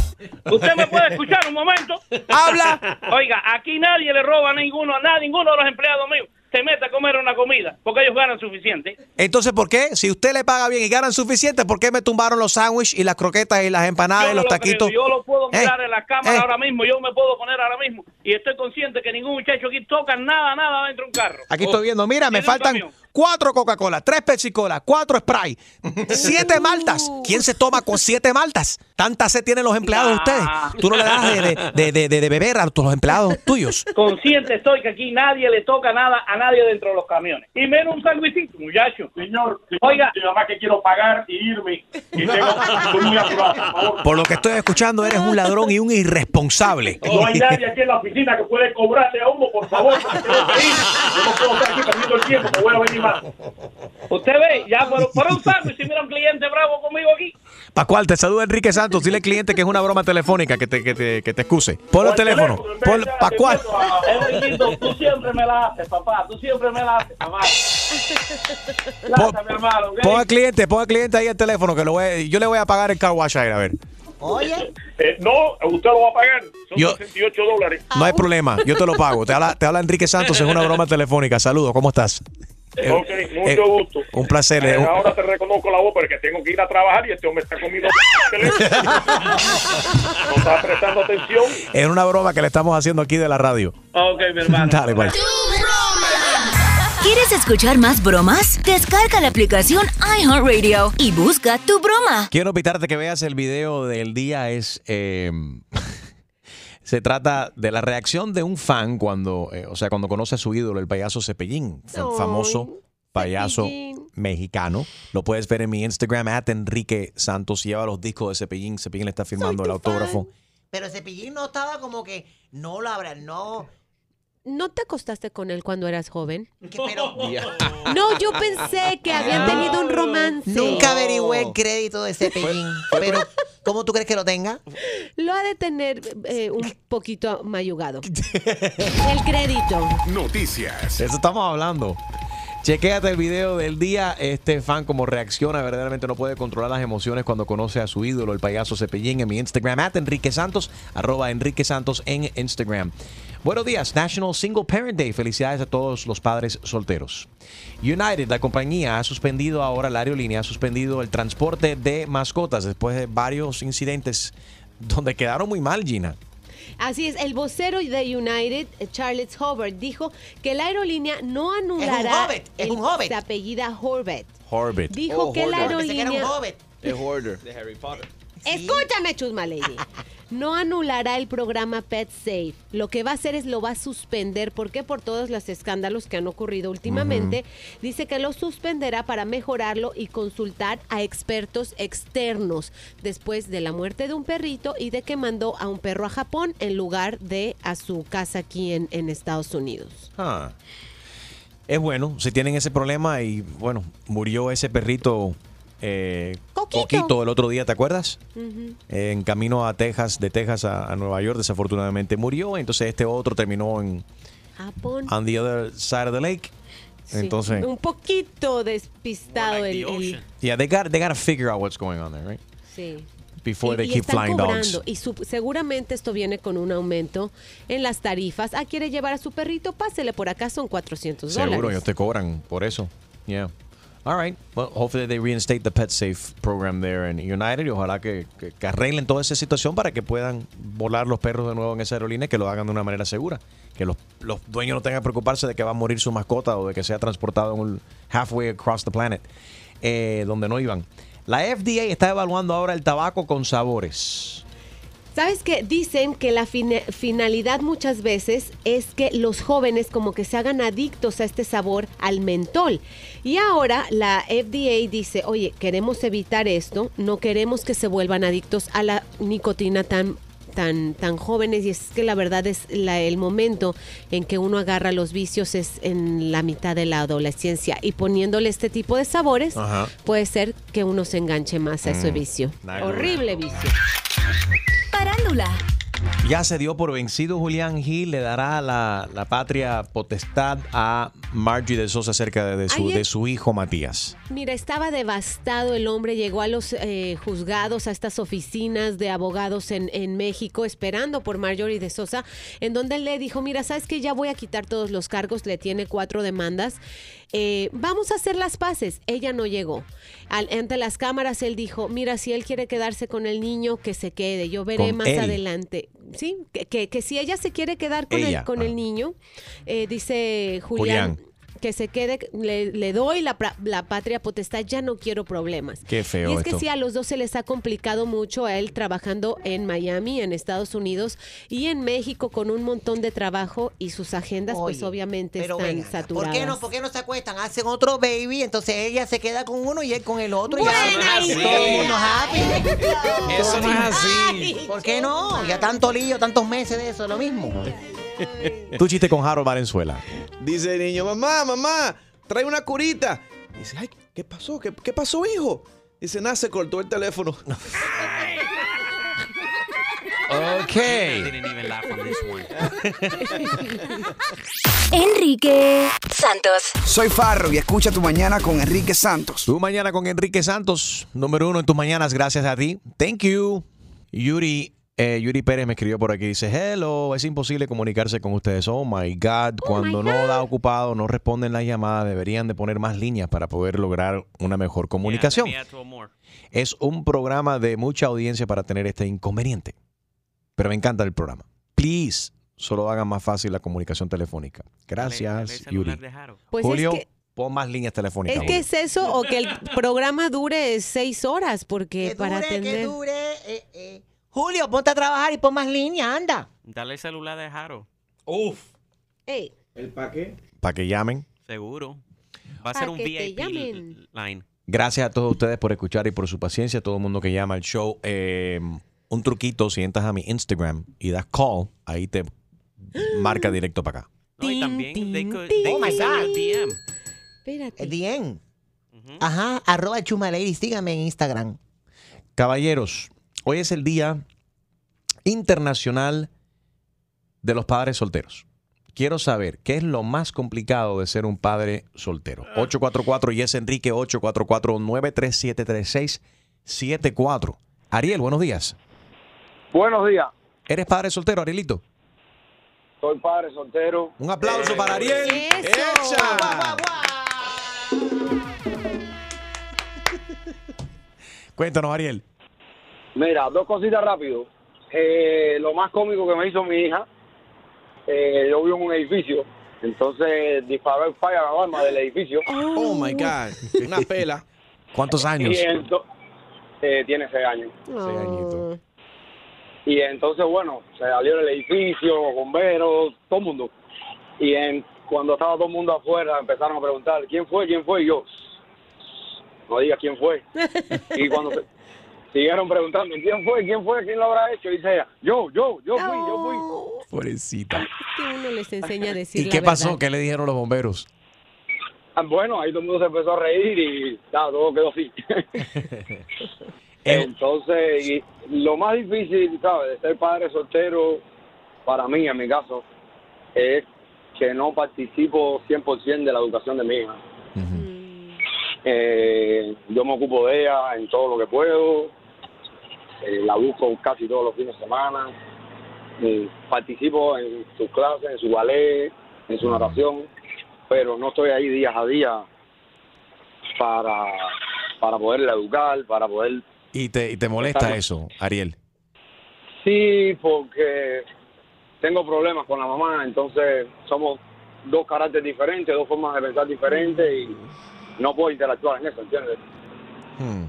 S14: ¿Usted me puede escuchar un momento?
S6: Habla.
S14: Oiga, aquí nadie le roba a ninguno, a nadie, ninguno de los empleados míos se mete a comer una comida porque ellos ganan suficiente.
S3: Entonces, ¿por qué? Si usted le paga bien y ganan suficiente, ¿por qué me tumbaron los sándwiches y las croquetas y las empanadas
S14: Yo
S3: y los
S14: lo
S3: taquitos?
S14: creo, Yo lo puedo
S3: Eh,
S14: mirar en la cámara
S3: eh.
S14: ahora mismo, yo me puedo poner ahora mismo y estoy consciente que ningún muchacho aquí toca nada, nada dentro de un carro.
S3: Aquí estoy viendo, mira, me faltan. Cuatro Coca-Cola, tres Pepsi-Cola, cuatro Sprite, siete (laughs) maltas. ¿Quién se toma con siete maltas? Tanta sed tienen los empleados de ustedes. Tú no le das de, de- de- de- de beber a tus empleados tuyos.
S14: Consciente estoy que aquí nadie le toca nada a nadie dentro de los camiones. Y menos un sándwichito, muchacho. Señor, oiga.
S15: Nada más que quiero pagar y irme. Y tengo, estoy muy apurado, por favor.
S3: Por lo que estoy escuchando, eres un ladrón y un irresponsable.
S15: No hay nadie aquí en la oficina que puede cobrarle a uno, por favor. que. (laughs) Yo no puedo estar aquí perdiendo el tiempo, me voy a venir más.
S14: Usted ve, ya por, por un sándwich, si mira un cliente bravo conmigo aquí.
S3: Pascual, te saluda Enrique Santos. Dile al cliente que es una broma telefónica, que te, que te, que te excuse. Ponle el teléfono. Pon- Pascual.
S14: Enriquito, tú siempre me la haces, papá. Tú siempre me la haces, papá. Gracias, mi hermano. ¿ok?
S3: Pon al cliente, pon al cliente ahí el teléfono, que lo voy, yo le voy a pagar el car wash aire, a ver.
S10: Oye.
S15: Eh, no, usted lo va a pagar. Son
S3: Yo-
S15: 68 dólares.
S3: No hay problema, yo te lo pago. Te habla, te habla Enrique Santos, es una broma telefónica. Saludos, ¿cómo estás?
S15: Ok, mucho
S3: eh,
S15: gusto.
S3: Un placer. eh,
S15: Eh,
S3: un-
S15: ahora te reconozco la voz porque tengo que ir a trabajar y este hombre está comiendo (laughs) teléfono. (laughs) No está prestando atención.
S3: Es una broma que le estamos haciendo aquí de la radio.
S14: Ok, mi hermano. (laughs)
S3: Dale, pues.
S2: ¿Quieres escuchar más bromas? Descarga la aplicación iHeartRadio y busca tu broma.
S3: Quiero invitarte que veas el video del día. Es eh, se trata de la reacción de un fan cuando, eh, o sea, cuando conoce a su ídolo, el payaso Cepellín, famoso payaso
S4: Cepillín.
S3: mexicano. Lo puedes ver en mi Instagram, at Enrique Santos. Lleva los discos de Cepellín. Cepellín le está firmando el autógrafo.
S10: Pero Cepillín no estaba como que, no lo habrá, no.
S4: ¿No te acostaste con él cuando eras joven?
S10: pero (laughs)
S4: No, yo pensé que habían tenido un romance.
S10: nunca averigüé el crédito de Cepillín. Pero, ¿cómo tú crees que lo tenga?
S4: Lo ha de tener eh, un poquito mayugado. (laughs) El crédito.
S16: Noticias.
S3: De eso estamos hablando. Chequéate el video del día. Este fan como reacciona, verdaderamente no puede controlar las emociones cuando conoce a su ídolo, el payaso Cepillín, en mi Instagram, at Enrique Santos, arroba Enrique Santos en Instagram. Buenos días, National Single Parent Day. Felicidades a todos los padres solteros. United, la compañía, ha suspendido ahora, la aerolínea ha suspendido el transporte de mascotas después de varios incidentes donde quedaron muy mal, Gina.
S4: Así es, el vocero de United, Charles Hobart, dijo que la aerolínea no anulará.
S10: hobbit, es
S4: el-
S10: un hobbit.
S4: Se apellida Horbet.
S3: Horbit.
S4: Dijo
S5: Oh,
S4: que la.
S10: Pensé que era un
S4: aerolínea.
S10: hobbit.
S5: Es Hoarder. De Harry Potter.
S4: Escúchame, Chusma Lady. (laughs) No anulará el programa Pet Safe. Lo que va a hacer es lo va a suspender. ¿Por qué? Por todos los escándalos que han ocurrido últimamente. Dice que lo suspenderá para mejorarlo y consultar a expertos externos después de la muerte de un perrito y de que mandó a un perro a Japón en lugar de a su casa aquí en, en Estados Unidos.
S3: Ah. Es bueno, si tienen ese problema y bueno, murió ese perrito eh,
S4: Coquito.
S3: el otro día, ¿te acuerdas?
S4: Ujú.
S3: Eh, en camino a Texas, de Texas a, a Nueva York, desafortunadamente murió. Entonces este otro terminó en
S4: Japón.
S3: on the other side of the lake.
S4: Sí.
S3: Entonces,
S4: Un poquito despistado el, el-
S3: yeah, they got they got to figure out what's going on there, right?
S4: Sí.
S3: Before
S4: Y-
S3: they
S4: y
S3: keep flying
S4: cobrando,
S3: dogs.
S4: Y su- seguramente esto viene con un aumento en las tarifas. Ah, quiere llevar a su perrito, pásele por acá, son 400
S3: Seguro,
S4: dólares.
S3: ellos te cobran por eso. Yeah. All right. Well, hopefully they reinstate the Pet Safe program there in United y ojalá que, arreglen toda esa situación para que puedan volar los perros de nuevo en esa aerolínea y que lo hagan de una manera segura. Que los, los dueños no tengan que preocuparse de que va a morir su mascota o de que sea transportado en un halfway across the planet eh, donde no iban. La FDA está evaluando ahora el tabaco con sabores.
S4: ¿Sabes qué? Dicen que la fina- finalidad muchas veces es que los jóvenes como que se hagan adictos a este sabor al mentol. Y ahora la FDA dice, oye, queremos evitar esto, no queremos que se vuelvan adictos a la nicotina tan tan tan jóvenes y es que la verdad es la- el momento en que uno agarra los vicios es en la mitad de la adolescencia y poniéndole este tipo de sabores
S3: Ajá.
S4: puede ser que uno se enganche más a ese
S3: Mm,
S4: vicio
S3: nice.
S4: horrible vicio
S2: Parándula.
S3: Ya se dio por vencido Julián Gil, le dará la, la patria potestad a Margie de Sosa acerca de, de su,
S4: Ayer-
S3: de su hijo Matías.
S4: Mira, estaba devastado el hombre, llegó a los eh, juzgados, a estas oficinas de abogados en, en México, esperando por Marjorie de Sosa, en donde él le dijo, mira, sabes que ya voy a quitar todos los cargos, le tiene cuatro demandas, eh, vamos a hacer las paces. Ella no llegó. Al- ante las cámaras él dijo, mira, si él quiere quedarse con el niño, que se quede, yo veré
S3: Con
S4: más
S3: él.
S4: adelante. Sí, que, que- que si ella se quiere quedar con,
S3: Ella,
S4: el, con
S3: ah.
S4: el niño, eh, dice Julián,
S3: Julián.
S4: Que se quede, le, le doy la, pra- la patria potestad, ya no quiero problemas.
S3: Qué feo
S4: Y es que
S3: esto.
S4: sí, a los dos se les ha complicado mucho a él trabajando en Miami, en Estados Unidos y en México con un montón de trabajo y sus agendas pues obviamente
S10: pero
S4: están
S10: venga,
S4: saturadas.
S10: ¿Por qué, no, ¿Por qué no se acuestan? Hacen otro baby, entonces ella se queda con uno y él con el otro. y ya.
S1: Buena
S10: Y
S1: idea.
S10: todo el mundo happy.
S1: Eso no es así.
S10: ¿Por qué no? Ya tanto lío, tantos meses de eso, lo mismo.
S3: Tu chiste con Harold Valenzuela.
S5: Dice el niño, mamá, mamá, trae una curita. Dice, ay, ¿qué pasó? ¿Qué, qué pasó, hijo? Dice, nada, se cortó el teléfono.
S3: Ok.
S8: Didn't even laugh on this one.
S2: Enrique Santos.
S16: Soy Farro y escucha tu mañana con Enrique Santos.
S3: Tu mañana con Enrique Santos, número uno en tus mañanas, gracias a ti. Thank you. Yuri, eh, Yuri Pérez me escribió por aquí, dice, hello, es imposible comunicarse con ustedes. Oh my God, cuando no da ocupado, no responden las llamadas, deberían de poner más líneas para poder lograr una mejor comunicación.
S8: Yeah.
S3: Es un programa de mucha audiencia para tener este inconveniente. Pero me encanta el programa. Please, solo hagan más fácil la comunicación telefónica. Gracias, Yuri.
S4: Pues
S3: Julio,
S4: es que,
S3: pon más líneas telefónicas.
S4: es que es eso o que el programa dure seis horas porque para
S10: dure, que
S4: atender...
S10: dure. eh, eh. Julio, ponte a trabajar y pon más línea, anda.
S8: Dale el celular de Jaro.
S1: Uf.
S4: Ey,
S5: ¿El pa' qué?
S3: Para que llamen.
S8: Seguro. Va a
S4: Pa'
S8: ser un
S4: que te
S8: VIP
S4: llamen.
S8: line.
S3: Gracias a todos ustedes por escuchar y por su paciencia. Todo el mundo que llama al show. Eh, un truquito, si entras a mi Instagram y das call, ahí te (gasps) marca directo para acá.
S8: No, y también they could,
S10: tin.
S8: they
S10: Oh
S8: could
S10: my
S8: send you a
S10: God.
S8: DM.
S4: espérate.
S10: El DM. Ajá, arroba chumalady, sígame en Instagram.
S3: Caballeros, hoy es el Día Internacional de los Padres Solteros. Quiero saber qué es lo más complicado de ser un padre soltero. 844 y es Enrique 844-937-3674. Ariel, buenos días.
S14: Buenos días.
S3: ¿Eres padre soltero, Arielito?
S14: Soy padre soltero.
S3: Un aplauso
S14: Eh,
S3: para Ariel. ¡Echa! (laughs) Cuéntanos, Ariel.
S14: Mira, dos cositas rápido. Eh, lo más cómico que me hizo mi hija, eh, yo vivo en un edificio, entonces disparó el fire alarma del edificio.
S5: Oh my God. Una (laughs) pela.
S3: ¿Cuántos años?
S14: Y ento- eh, tiene seis años.
S3: Seis añitos.
S14: Y entonces, bueno, se salió del edificio, bomberos, todo el mundo. Y en, cuando estaba todo el mundo afuera, empezaron a preguntar, ¿quién fue? ¿Quién fue? Y yo, no digas quién fue. (laughs) y cuando se- siguieron preguntando, ¿quién fue? ¿Quién fue? ¿Quién lo habrá hecho? Y dice ella, yo, yo, yo fui, yo fui.
S3: Pobrecita.
S4: Que uno les enseña a decir
S3: ¿Y
S4: la
S3: qué pasó?
S4: verdad.
S3: ¿Qué le dijeron los bomberos?
S14: Ah, Bueno, ahí todo el mundo se empezó a reír y ya, todo quedó así. (laughs)
S3: Eh,
S14: Entonces, y lo más difícil, ¿sabes? De ser padre soltero, para mí, en mi caso, es que no participo 100% de la educación de mi hija. Eh, yo me ocupo de ella en todo lo que puedo, eh, la busco casi todos los fines de semana, participo en sus clases, en su ballet, en su natación, pero no estoy ahí días a día para, para poderla educar, para poder
S3: ¿Y te, y te molesta eso, Ariel?
S14: Sí, porque tengo problemas con la mamá, entonces somos dos caracteres diferentes, dos formas de pensar diferentes y no puedo interactuar en eso, ¿entiendes?
S3: Hmm.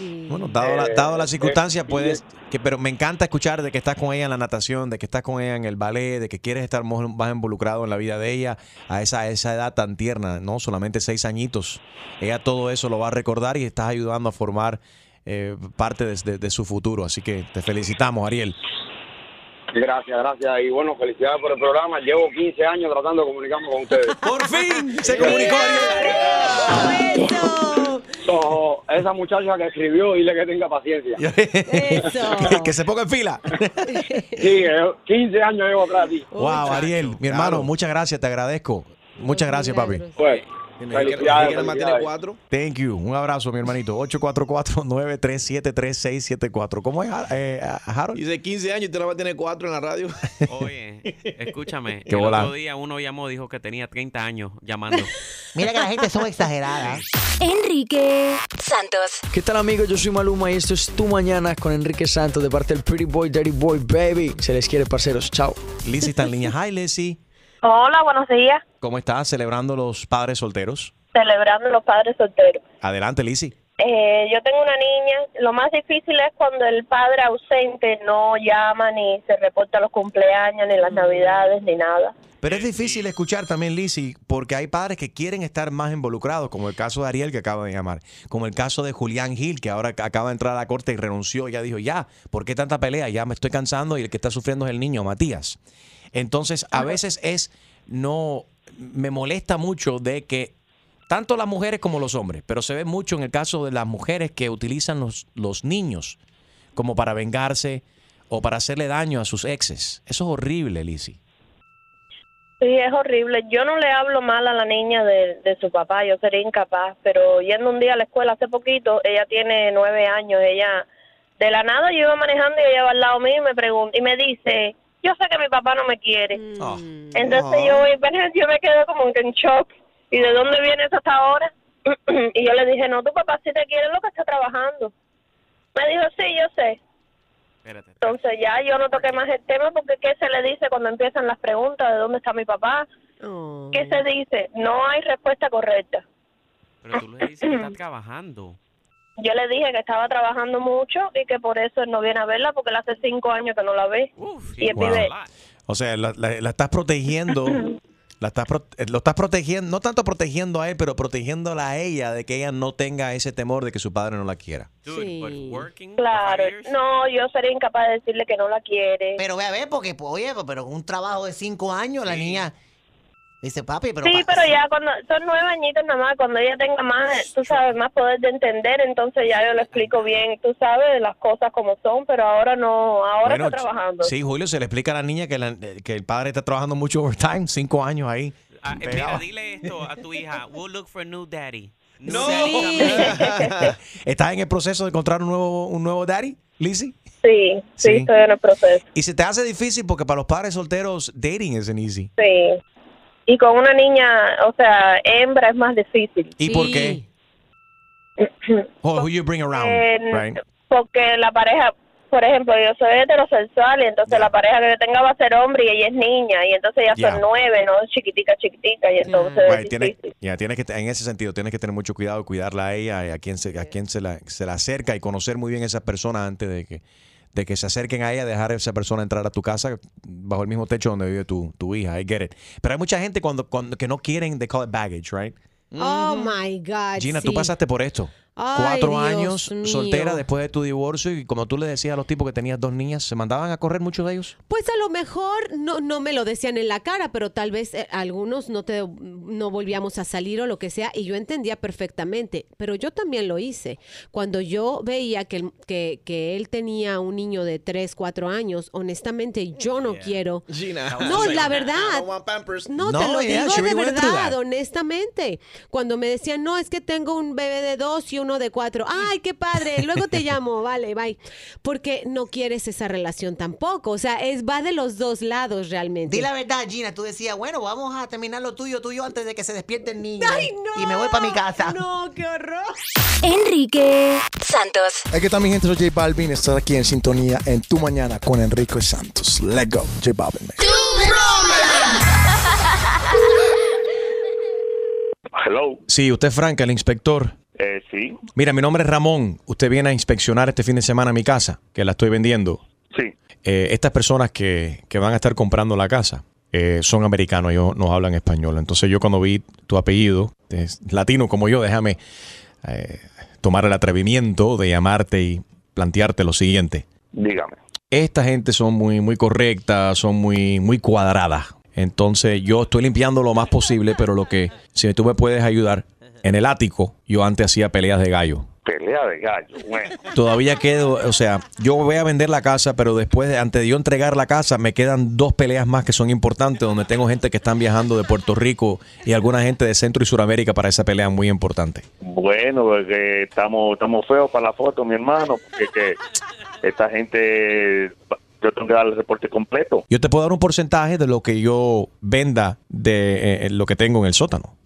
S3: Bueno, dado la, dado la
S14: eh,
S3: circunstancia,
S14: eh,
S3: puedes. Que, pero me encanta escuchar de que estás con ella en la natación, de que estás con ella en el ballet, de que quieres estar más involucrado en la vida de ella a esa, a esa edad tan tierna, ¿no? Solamente seis añitos. Ella todo eso lo va a recordar y estás ayudando a formar eh, parte de, de- de su futuro. Así que te felicitamos, Ariel.
S14: Gracias, gracias. Y bueno, felicidades por el programa. Llevo 15 años tratando de comunicarme con ustedes. (laughs)
S3: ¡Por fin! ¡Se comunicó
S4: ¡Eso!
S14: So, esa muchacha que escribió, dile que tenga paciencia. (laughs)
S3: que se ponga en fila. (laughs)
S14: Sí, eh, 15 años llevo atrás de ti.
S3: Wow, Ariel, mi hermano, muchas gracias, te agradezco. Muchas gracias, papi.
S14: Pues,
S5: Tiene cuatro.
S3: Thank you. Un abrazo, mi hermanito. (laughs) 844-937-3674. ¿Cómo es, eh, Harold?
S5: Dice 15 años y te la va a tener cuatro en la radio. (laughs)
S8: Oye, escúchame.
S3: Qué
S8: el
S3: bola.
S8: otro día uno llamó, dijo que tenía 30 años llamando. (laughs)
S10: Mira que la gente son exageradas.
S2: Enrique Santos.
S17: ¿Qué tal amigos? Yo soy Maluma y esto es Tu Mañana con Enrique Santos de parte del Pretty Boy, Dirty Boy, Baby. Se les quiere, parceros. Chao.
S3: Lizzy está en línea. Hi, Lizzy.
S18: Hola, buenos días.
S3: ¿Cómo estás? Celebrando los padres solteros.
S18: Celebrando los padres solteros.
S3: Adelante, Lizzy.
S18: Eh, yo tengo una niña. Lo más difícil es cuando el padre ausente no llama ni se reporta los cumpleaños, ni las navidades, ni nada.
S3: Pero es difícil escuchar también, Lizzy, porque hay padres que quieren estar más involucrados, como el caso de Ariel que acaba de llamar, como el caso de Julián Gil, que ahora acaba de entrar a la corte y renunció. Ya dijo, ya, ¿por qué tanta pelea? Ya me estoy cansando y el que está sufriendo es el niño, Matías. Entonces, a veces es, no, me molesta mucho de que tanto las mujeres como los hombres, pero se ve mucho en el caso de las mujeres que utilizan los, los niños como para vengarse o para hacerle daño a sus exes. Eso es horrible, Lizzy.
S18: Sí, es horrible. Yo no le hablo mal a la niña de, de su papá, yo sería incapaz, pero yendo un día a la escuela hace poquito, ella tiene nueve años, ella de la nada yo iba manejando y ella va al lado mío y me pregunta y me dice, yo sé que mi papá no me quiere. Entonces yo, yo me quedo como que en shock. ¿Y de dónde viene eso hasta ahora? (clears throat) y yo le dije, no, tu papá sí te quiere lo que está trabajando. Me dijo, sí, yo sé. Entonces ya yo no toqué más el tema porque ¿qué se le dice cuando empiezan las preguntas de dónde está mi papá? ¿Qué se dice? No hay respuesta correcta.
S8: Pero tú le dices que está trabajando.
S18: Yo le dije que estaba trabajando mucho y que por eso él no viene a verla porque él hace cinco años que no la ve. y él
S3: Wow.
S18: vive...
S3: O sea, la, la- la estás protegiendo, (clears throat) la estás pro- eh, lo estás protegiendo, no tanto protegiendo a él, pero protegiéndola a ella de que ella no tenga ese temor de que su padre no la quiera.
S18: Claro, no, yo sería incapaz de decirle que no la quiere.
S10: Pero ve a ver, porque, pues, oye, pero un trabajo de cinco años, la niña dice, papi, pero...
S18: sí,
S10: pa-
S18: pero ya cuando son nueve añitos nada más, cuando ella tenga más, tú sabes, más poder de entender, entonces ya yo le explico bien, tú sabes, las cosas como son, pero ahora no, ahora
S3: Bueno,
S18: está trabajando.
S3: Sí, Julio, se le explica a la niña que, la- que el padre está trabajando mucho overtime, cinco años ahí.
S8: Ah, eh, mira, dile esto a tu hija. We'll look for a new daddy. New
S3: No.
S8: daddy. (laughs)
S3: ¿Estás en el proceso de encontrar un nuevo, un nuevo daddy, Lizzy?
S18: Sí, sí,
S3: Sí.
S18: estoy en el proceso.
S3: Y se te hace difícil porque para los padres solteros, dating isn't easy.
S18: Sí. Y con una niña, o sea, hembra es más difícil.
S3: ¿Y por qué? (clears throat) Oh, who you bring around,
S18: Eh,
S3: right?
S18: Porque la pareja, por ejemplo, yo soy heterosexual y entonces la pareja que yo tenga va a ser hombre y ella es niña y entonces ya son nueve, no chiquitica, chiquitica y entonces
S3: Right,
S18: es
S3: tiene- tienes que, en ese sentido, tienes que tener mucho cuidado, cuidarla a ella y a quien se, a quien se la, se la acerca y conocer muy bien a esa persona antes de que, de que se acerquen a ella, dejar a esa persona entrar a tu casa bajo el mismo techo donde vive tu, tu hija. I get it. Pero hay mucha gente cuando, cuando que no quieren, they call it baggage, right?
S4: Oh my God.
S3: Gina,
S4: sí.
S3: tú pasaste por esto.
S4: Ay,
S3: Cuatro
S4: Dios
S3: años
S4: mío.
S3: soltera después de tu divorcio y como tú le decías a los tipos que tenías dos niñas, ¿se mandaban a correr muchos de ellos?
S4: Pues a lo mejor no, no me lo decían en la cara, pero tal vez eh, algunos no te no volvíamos a salir o lo que sea, y yo entendía perfectamente. Pero yo también lo hice. Cuando yo veía que, el- que, que él tenía un niño de 3, 4 años, honestamente yo no quiero.
S5: Gina.
S4: No, la verdad. No, te lo
S5: yeah,
S4: digo de verdad, honestamente. Cuando me decían, no, es que tengo un bebé de dos y uno de cuatro. Ay, qué padre. Luego te (laughs) llamo, vale, bye. Porque no quieres esa relación tampoco. O sea, es va de los dos lados realmente.
S10: Di la verdad, Gina, tú decías, bueno, vamos a terminar lo tuyo, tuyo antes de que se despierte el niño.
S4: Ay, no.
S10: Y me voy para mi casa.
S4: No, qué horror.
S2: Enrique Santos.
S9: Aquí está mi gente, soy J Balvin. Estás aquí en sintonía en Tu Mañana con Enrique Santos. Let's go, J Balvin. man.
S15: Hello.
S3: Sí, usted es Frank, el inspector.
S15: Eh, sí,
S3: Mira, mi nombre es Ramón. Usted viene a inspeccionar este fin de semana mi casa, que la estoy vendiendo.
S15: sí.
S3: Eh, estas personas que, que van a estar comprando la casa eh, son americanos, ellos no hablan español. Entonces yo cuando vi tu apellido, es latino como yo, déjame eh, tomar el atrevimiento de llamarte y plantearte lo siguiente.
S15: Dígame.
S3: Esta gente son muy, muy correctas, son muy, muy cuadradas. Entonces yo estoy limpiando lo más posible, pero lo que, si tú me puedes ayudar, en el ático, yo antes hacía peleas de gallo.
S15: Pelea de gallo. Bueno.
S3: Todavía quedo, o sea, yo voy a vender la casa, pero después, de, antes de yo entregar la casa, me quedan dos peleas más que son importantes, donde tengo gente que están viajando de Puerto Rico y alguna gente de Centro y Suramérica para esa pelea muy importante.
S15: Bueno, porque estamos, estamos feos para la foto, mi hermano, porque que esta gente, yo tengo que dar el reporte completo.
S3: Yo te puedo dar un porcentaje de lo que yo venda de eh, lo que tengo en el sótano.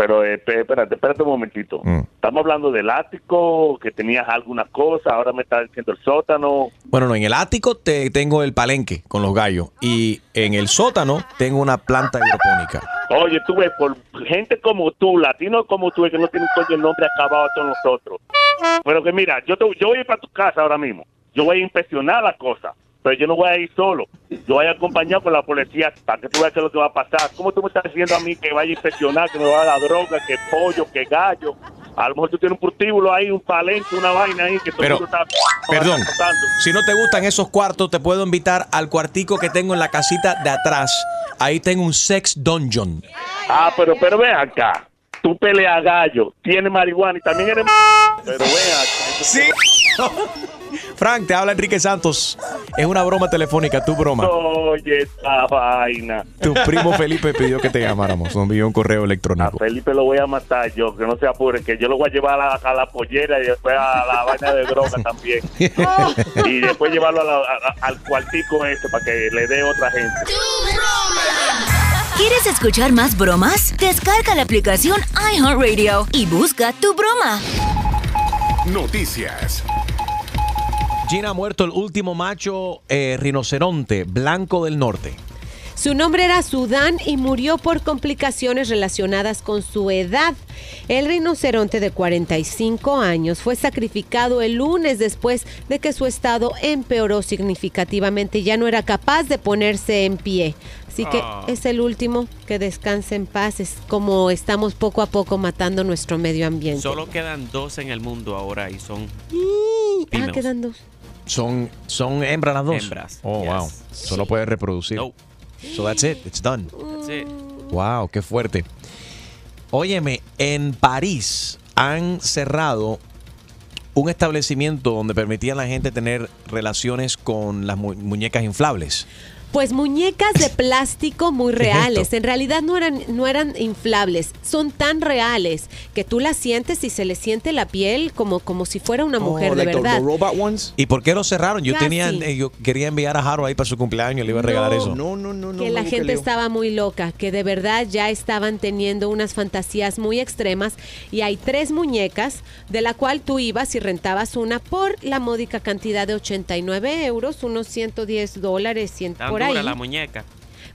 S15: Pero eh, esp- espérate, espérate un momentito.
S3: Mm.
S15: Estamos hablando del ático, que tenías alguna cosa, ahora me estás diciendo el sótano.
S3: Bueno, no, en el ático te tengo el palenque con los gallos y en el sótano tengo una planta hidropónica.
S15: Oye, tú ves, por gente como tú, latinos como tú, que no tienen coño el nombre acabado a todos nosotros. Pero que mira, yo, te, yo voy a ir para tu casa ahora mismo. Yo voy a inspeccionar la cosa. Pero yo no voy a ir solo. Yo voy a acompañar con la policía para que tú veas qué es lo que va a pasar. ¿Cómo tú me estás diciendo a mí que vaya a inspeccionar, que me va a dar droga, que pollo, que gallo? A lo mejor tú tienes un prostíbulo ahí, un palenque, una vaina ahí que todo
S3: Pero,
S15: está
S3: Perdón, si no te gustan esos cuartos, te puedo invitar al cuartico que tengo en la casita de atrás. Ahí tengo un sex dungeon.
S15: Ah, pero, pero ven acá. Tú peleas gallo, tienes marihuana y también eres... Pero ven acá.
S3: Sí. (laughs) Frank, te habla Enrique Santos. Es una broma telefónica, tu broma.
S15: Oye, esta vaina.
S3: Tu primo Felipe pidió que te llamáramos. Nos envió un correo
S15: A
S3: electrónico.
S15: Felipe lo voy a matar yo, que no se apure, que yo lo voy a llevar a la, a la pollera y después a la vaina de droga también. (laughs) y después llevarlo a la- a- a- al cuartico este para que le dé otra gente.
S2: ¿Quieres escuchar más bromas? Descarga la aplicación iHeartRadio y busca tu broma.
S3: Noticias. Gina ha muerto el último macho eh, rinoceronte blanco del norte.
S4: Su nombre era Sudán y murió por complicaciones relacionadas con su edad. El rinoceronte de 45 años fue sacrificado el lunes después de que su estado empeoró significativamente. Ya no era capaz de ponerse en pie. Así que
S8: Ah.
S4: es el último que descanse en paz. Es como estamos poco a poco matando nuestro medio ambiente.
S8: Solo quedan dos en el mundo ahora y son
S4: Ah, quedan dos.
S3: Son, son hembras las dos.
S8: Hembras,
S3: Oh,
S8: yes.
S3: wow. Solo puede reproducir. So that's it. It's done.
S8: That's it.
S3: Wow, qué fuerte. Óyeme, en París han cerrado un establecimiento donde permitían a la gente tener relaciones con las mu- muñecas inflables.
S4: Pues muñecas de plástico muy
S3: ¿Qué es
S4: reales. En realidad no eran, no eran inflables. Son tan reales que tú las sientes y se le siente la piel como, como si fuera una mujer de verdad.
S3: robot ones. ¿Y por qué lo cerraron? Yo
S4: Casi.
S3: tenía, eh, yo quería enviar a Haro ahí para su cumpleaños, le iba a regalar
S4: No.
S3: eso.
S4: No, que la gente estaba muy loca, que de verdad ya estaban teniendo unas fantasías muy extremas y hay tres muñecas de la cual tú ibas y rentabas una por la módica cantidad de 89 euros, unos 110 dólares, 100
S8: Tan
S4: por
S8: dura
S4: ahí.
S8: la muñeca.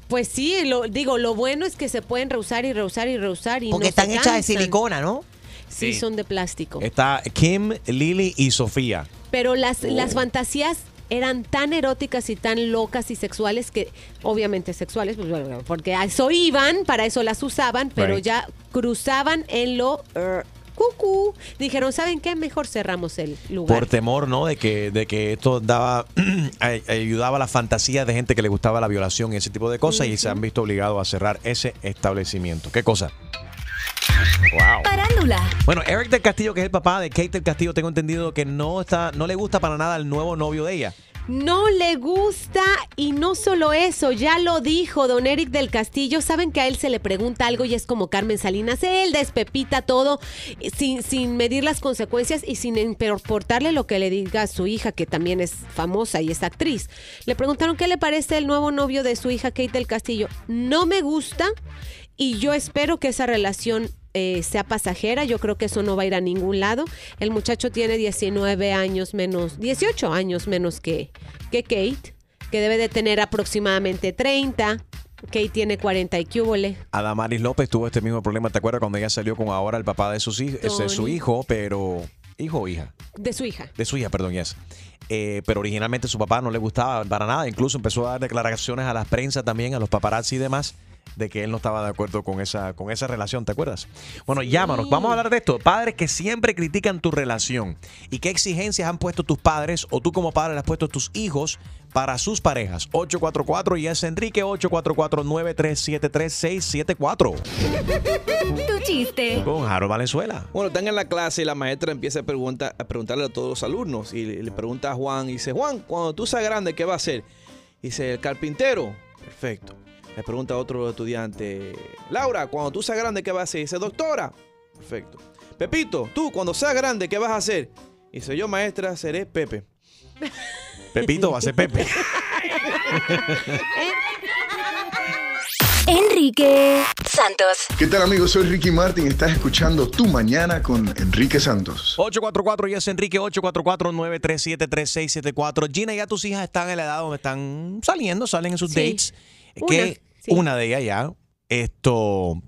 S4: Pues sí, lo, digo, lo bueno es que se pueden reusar y reusar y reusar y
S10: Porque
S4: no se
S10: están hechas de silicona, ¿no?
S4: Sí,
S3: Sí.
S4: son de plástico.
S3: Está Kim, Lily y Sofía.
S4: Pero las,
S3: Oh.
S4: las fantasías eran tan eróticas y tan locas y sexuales que, obviamente sexuales, pues, bueno, porque a eso iban, para eso las usaban, pero
S3: Right.
S4: ya cruzaban en lo er, cucú. Dijeron, ¿saben qué? Mejor cerramos el lugar.
S3: Por temor, ¿no? De que, de que esto daba, (clears throat) ay- ayudaba a la fantasía de gente que le gustaba la violación y ese tipo de cosas y se han visto obligados a cerrar ese establecimiento. ¿Qué cosa? Wow.
S2: Parándula.
S3: Bueno, Eric del Castillo, que es el papá de Kate del Castillo, tengo entendido que no está, no le gusta para nada el nuevo novio de ella.
S4: No le gusta y no solo eso, ya lo dijo don Eric del Castillo. Saben que a él se le pregunta algo y es como Carmen Salinas. Él despepita todo eh, sin, sin medir las consecuencias y sin importarle lo que le diga a su hija, que también es famosa y es actriz. Le preguntaron qué le parece el nuevo novio de su hija, Kate del Castillo. No me gusta y yo espero que esa relación eh, sea pasajera. Yo creo que eso no va a ir a ningún lado. El muchacho tiene 19 años menos, 18 años menos que, que Kate, que debe de tener aproximadamente 30. Kate tiene 40 y cúbole.
S3: Adamaris López tuvo este mismo problema, ¿te acuerdas cuando ella salió con ahora el papá de, sus hij- ese, su hijo, pero... ¿Hijo o hija?
S4: De su hija.
S3: De su hija, perdón, yes. Eh, pero originalmente su papá no le gustaba para nada. Incluso empezó a dar declaraciones a las prensa también, a los paparazzi y demás, de que él no estaba de acuerdo con esa, con esa relación, ¿te acuerdas? Bueno, llámanos, vamos a hablar de esto. Padres que siempre critican tu relación. ¿Y qué exigencias han puesto tus padres o tú como padre le has puesto a tus hijos para sus parejas? 844 y es Enrique 844 9373674 (laughs)
S2: tu chiste.
S3: Con Harold Valenzuela.
S5: Bueno, están en la clase y la maestra empieza a, preguntar, a preguntarle a todos los alumnos y le, le pregunta a Juan y dice, Juan, cuando tú seas grande, ¿qué va a hacer? Dice, el carpintero. Perfecto. Le pregunta a otro estudiante, Laura, cuando tú seas grande, ¿qué vas a hacer? Dice, doctora. Perfecto. Pepito, tú, cuando seas grande, ¿qué vas a hacer? Dice, yo, maestra, seré Pepe. (laughs)
S3: Pepito va a ser Pepe. (laughs)
S2: Enrique Santos.
S9: ¿Qué tal amigos? Soy Ricky Martin. Estás escuchando Tu Mañana con Enrique Santos.
S3: 844 y es Enrique 844-937-3674. Gina, ya tus hijas están en la edad donde están saliendo, salen en sus
S4: Sí.
S3: dates.
S4: Una,
S3: que
S4: sí.
S3: una de ellas ya, esto,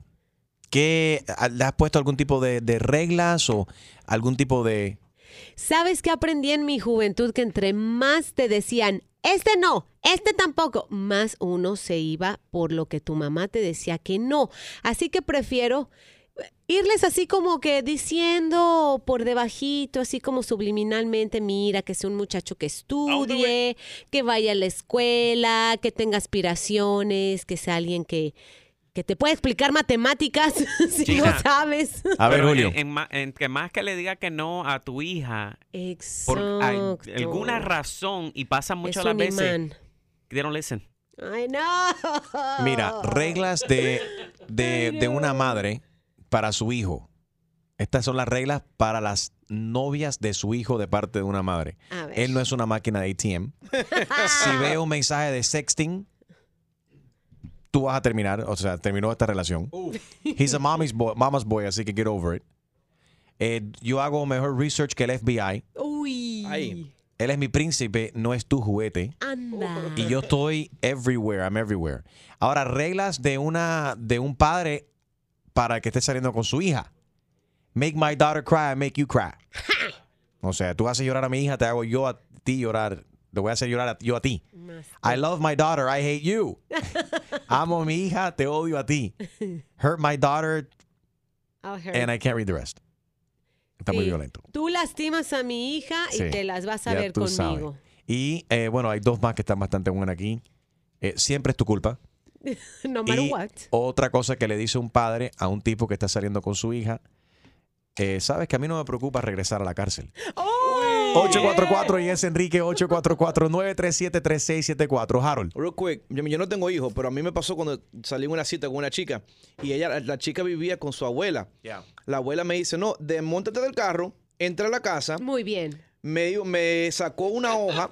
S3: que le has puesto algún tipo de, de reglas o algún tipo de...
S4: ¿Sabes qué aprendí en mi juventud? Que entre más te decían, este no, este tampoco, más uno se iba por lo que tu mamá te decía que no. Así que prefiero irles así como que diciendo por debajito, así como subliminalmente, mira, que sea un muchacho que estudie, que vaya a la escuela, que tenga aspiraciones, que sea alguien que, que te pueda explicar matemáticas (laughs) si no
S8: Chica.
S4: sabes.
S3: A ver,
S8: Pero
S3: Julio.
S8: En, en en que más que le diga que no a tu hija, por alguna razón, y pasa mucho
S4: Es
S8: las veces,
S4: imán.
S8: they don't listen.
S4: Ay, no.
S3: Mira, reglas de, de, de una madre para su hijo. Estas son las reglas para las novias de su hijo de parte de una madre. Él no es una máquina de ATM. (laughs) si ve un mensaje de sexting, tú vas a terminar, o sea, terminó esta relación. He's a mommy's boy, mama's boy, así que get over it. Eh, yo hago mejor research que el FBI.
S4: Uy.
S3: Él es mi príncipe, no es tu juguete.
S4: Anda.
S3: Y yo estoy everywhere, I'm everywhere. Ahora, reglas de una de un padre para que esté saliendo con su hija. Make my daughter cry, I make you cry. (laughs) O sea, tú haces llorar a mi hija, te hago yo a ti llorar. Te voy a hacer llorar a- yo a ti. I love my daughter, I hate you. (laughs) Amo a mi hija, te odio a ti. (laughs) Hurt my daughter,
S4: hurt.
S3: and I can't read the rest. Está muy violento.
S4: Tú lastimas a mi hija y
S3: Sí.
S4: te las vas a
S3: Ya
S4: ver conmigo.
S3: sabes. Y eh, bueno, hay dos más que están bastante buenas aquí. Eh, siempre es tu culpa. (laughs)
S4: no matter
S3: Y
S4: what.
S3: otra cosa que le dice un padre a un tipo que está saliendo con su hija, eh, sabes que a mí no me preocupa regresar a la cárcel. 844 y es Enrique 844-937-3674. Harold.
S5: Real quick, yo, yo no tengo hijos, pero a mí me pasó cuando salí en una cita con una chica y ella, la, la chica vivía con su abuela. La abuela me dice, no, desmontate del carro, entra a la casa.
S4: Muy bien.
S5: Me, dio- me sacó una hoja.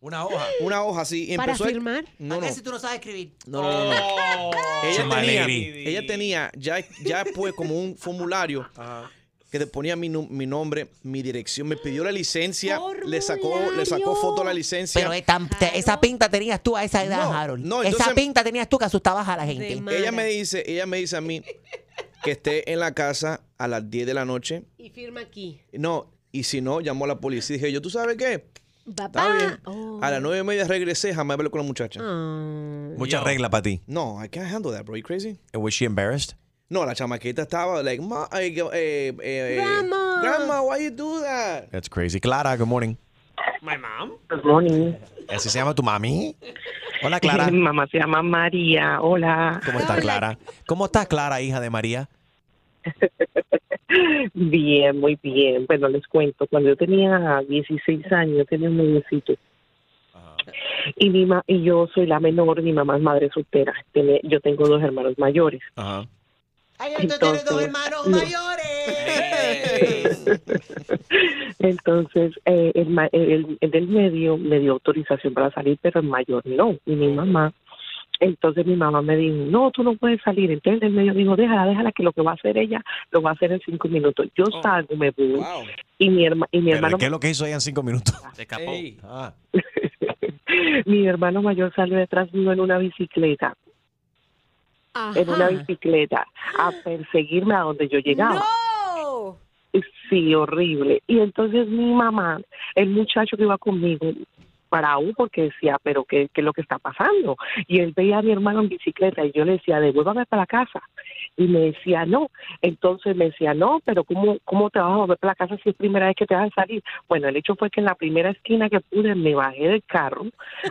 S3: Una hoja.
S5: Una hoja así. y
S4: ¿Para
S5: empezó a-
S4: firmar?
S5: No, no.
S10: ¿Para qué si tú no sabes escribir?
S5: No, no, no, no. Ella, tenía, ella tenía ya, ya pues como un formulario (laughs) que le ponía mi, nu- mi nombre, mi dirección, me pidió la licencia, le sacó, le sacó foto a la licencia.
S10: Pero esta- te- esa pinta tenías tú a esa edad,
S5: No,
S10: Harold.
S5: no,
S10: esa
S5: entonces-
S10: pinta tenías tú que asustabas a la gente.
S5: ella me dice, ella me dice a mí que esté en la casa a las 10 de la noche.
S4: Y firma aquí.
S5: No, y si no, llamó a la policía. Y dije yo, ¿tú sabes qué?
S4: Papá.
S5: Está bien.
S4: Oh.
S5: A las nueve y media regresé, jamás hablé con la muchacha.
S3: Mucha regla para ti.
S5: No, I can't handle that, bro. You crazy?
S3: Was she embarrassed?
S5: No, la chamaquita estaba like, Ma, eh, eh, eh,
S4: Grandma.
S5: Grandma, why you do that?
S3: That's crazy. Clara, good morning.
S8: My mom.
S19: Good morning.
S3: ¿Así se llama tu mami? Hola, Clara. (laughs)
S19: Mi mamá se llama María. Hola.
S3: ¿Cómo estás, Clara? ¿Cómo estás, Clara, hija de María? (laughs)
S19: Bien, muy bien. Bueno, les cuento. Cuando yo tenía 16 años, tenía un noviecito. Y, mi ma y yo soy la menor, mi mamá es madre soltera. Tiene- yo tengo dos hermanos mayores.
S3: Ajá.
S10: Ay, tú tienes dos
S19: Entonces,
S10: hermanos
S19: no.
S10: mayores. (laughs)
S19: Entonces, eh, el, ma- el, el del medio me dio autorización para salir, pero el mayor no. Y mi mamá, entonces mi mamá me dijo, no, tú no puedes salir. Entonces el del medio dijo, déjala, déjala, que lo que va a hacer ella lo va a hacer en cinco minutos. Yo salgo, me voy. Y mi, herma, y mi hermano
S3: ¿Qué es lo que hizo ella en cinco minutos? (laughs)
S8: Se escapó.
S3: Ah. (laughs)
S19: mi hermano mayor salió detrás mío en una bicicleta, en una bicicleta, a perseguirme a donde yo llegaba. Sí, horrible. Y entonces mi mamá, el muchacho que iba conmigo, parado porque decía, pero ¿qué, ¿qué es lo que está pasando? Y él veía a mi hermano en bicicleta y yo le decía, devuélvame para la casa. Y me decía no. Entonces me decía no, pero ¿cómo, cómo te vas a volver para la casa si es primera vez que te vas a salir? Bueno, el hecho fue que en la primera esquina que pude me bajé del carro,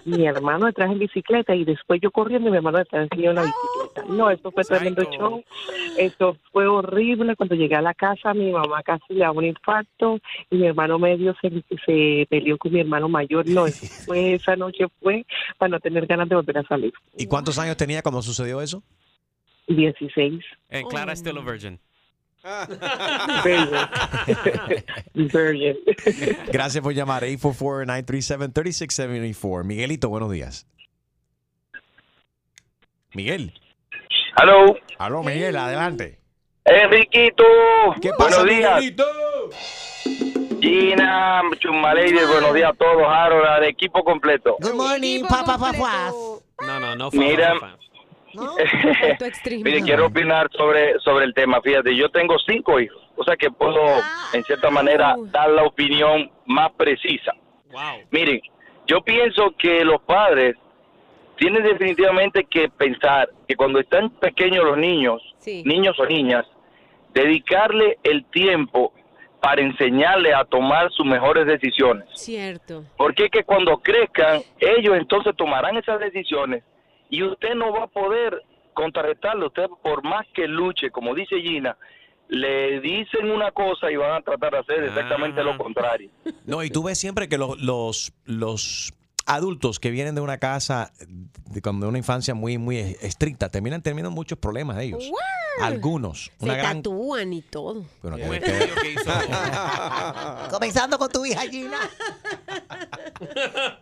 S19: mi hermano detrás en bicicleta y después yo corriendo y mi hermano detrás en la bicicleta. No, eso fue tremendo show. Eso fue horrible. Cuando llegué a la casa, mi mamá casi le da un infarto y mi hermano medio se, se peleó con mi hermano mayor. No, eso fue, esa noche fue para no tener ganas de volver a salir.
S3: ¿Y cuántos años tenía cuando sucedió eso?
S19: 16.
S8: And Clara is still a virgin.
S19: Virgin. (laughs)
S3: Gracias por llamar. 844-937-3674. Miguelito, buenos días. Miguel.
S20: Aló.
S3: Aló, Miguel, adelante.
S20: Enriquito.
S3: ¿Qué pasa,
S20: buenos días.
S3: Miguelito?
S20: Gina, Chumaleides, buenos días a todos, Harold, al equipo completo.
S10: Good morning, papá, papá.
S1: No, no, no.
S20: Mira,
S4: Alto (laughs)
S20: mire, quiero opinar sobre, sobre el tema. Fíjate, yo tengo cinco hijos, o sea que puedo, en cierta manera, dar la opinión más precisa. Miren, yo pienso que los padres tienen definitivamente que pensar que cuando están pequeños los niños,
S4: Sí.
S20: niños o niñas, dedicarle el tiempo para enseñarle a tomar sus mejores decisiones.
S4: Cierto.
S20: Porque es que cuando crezcan, ellos entonces tomarán esas decisiones y usted no va a poder contrarrestarlo. Usted, por más que luche, como dice Gina, le dicen una cosa y van a tratar de hacer exactamente lo contrario. (laughs)
S3: No, y tú ves siempre que los, los, los adultos que vienen de una casa, de, cuando de una infancia muy, muy estricta, terminan teniendo muchos problemas ellos. Algunos.
S4: Se
S3: Una gran...
S4: tatúan y todo.
S3: Bueno, que-
S8: hizo- (laughs)
S10: Comenzando con tu hija Gina. (laughs)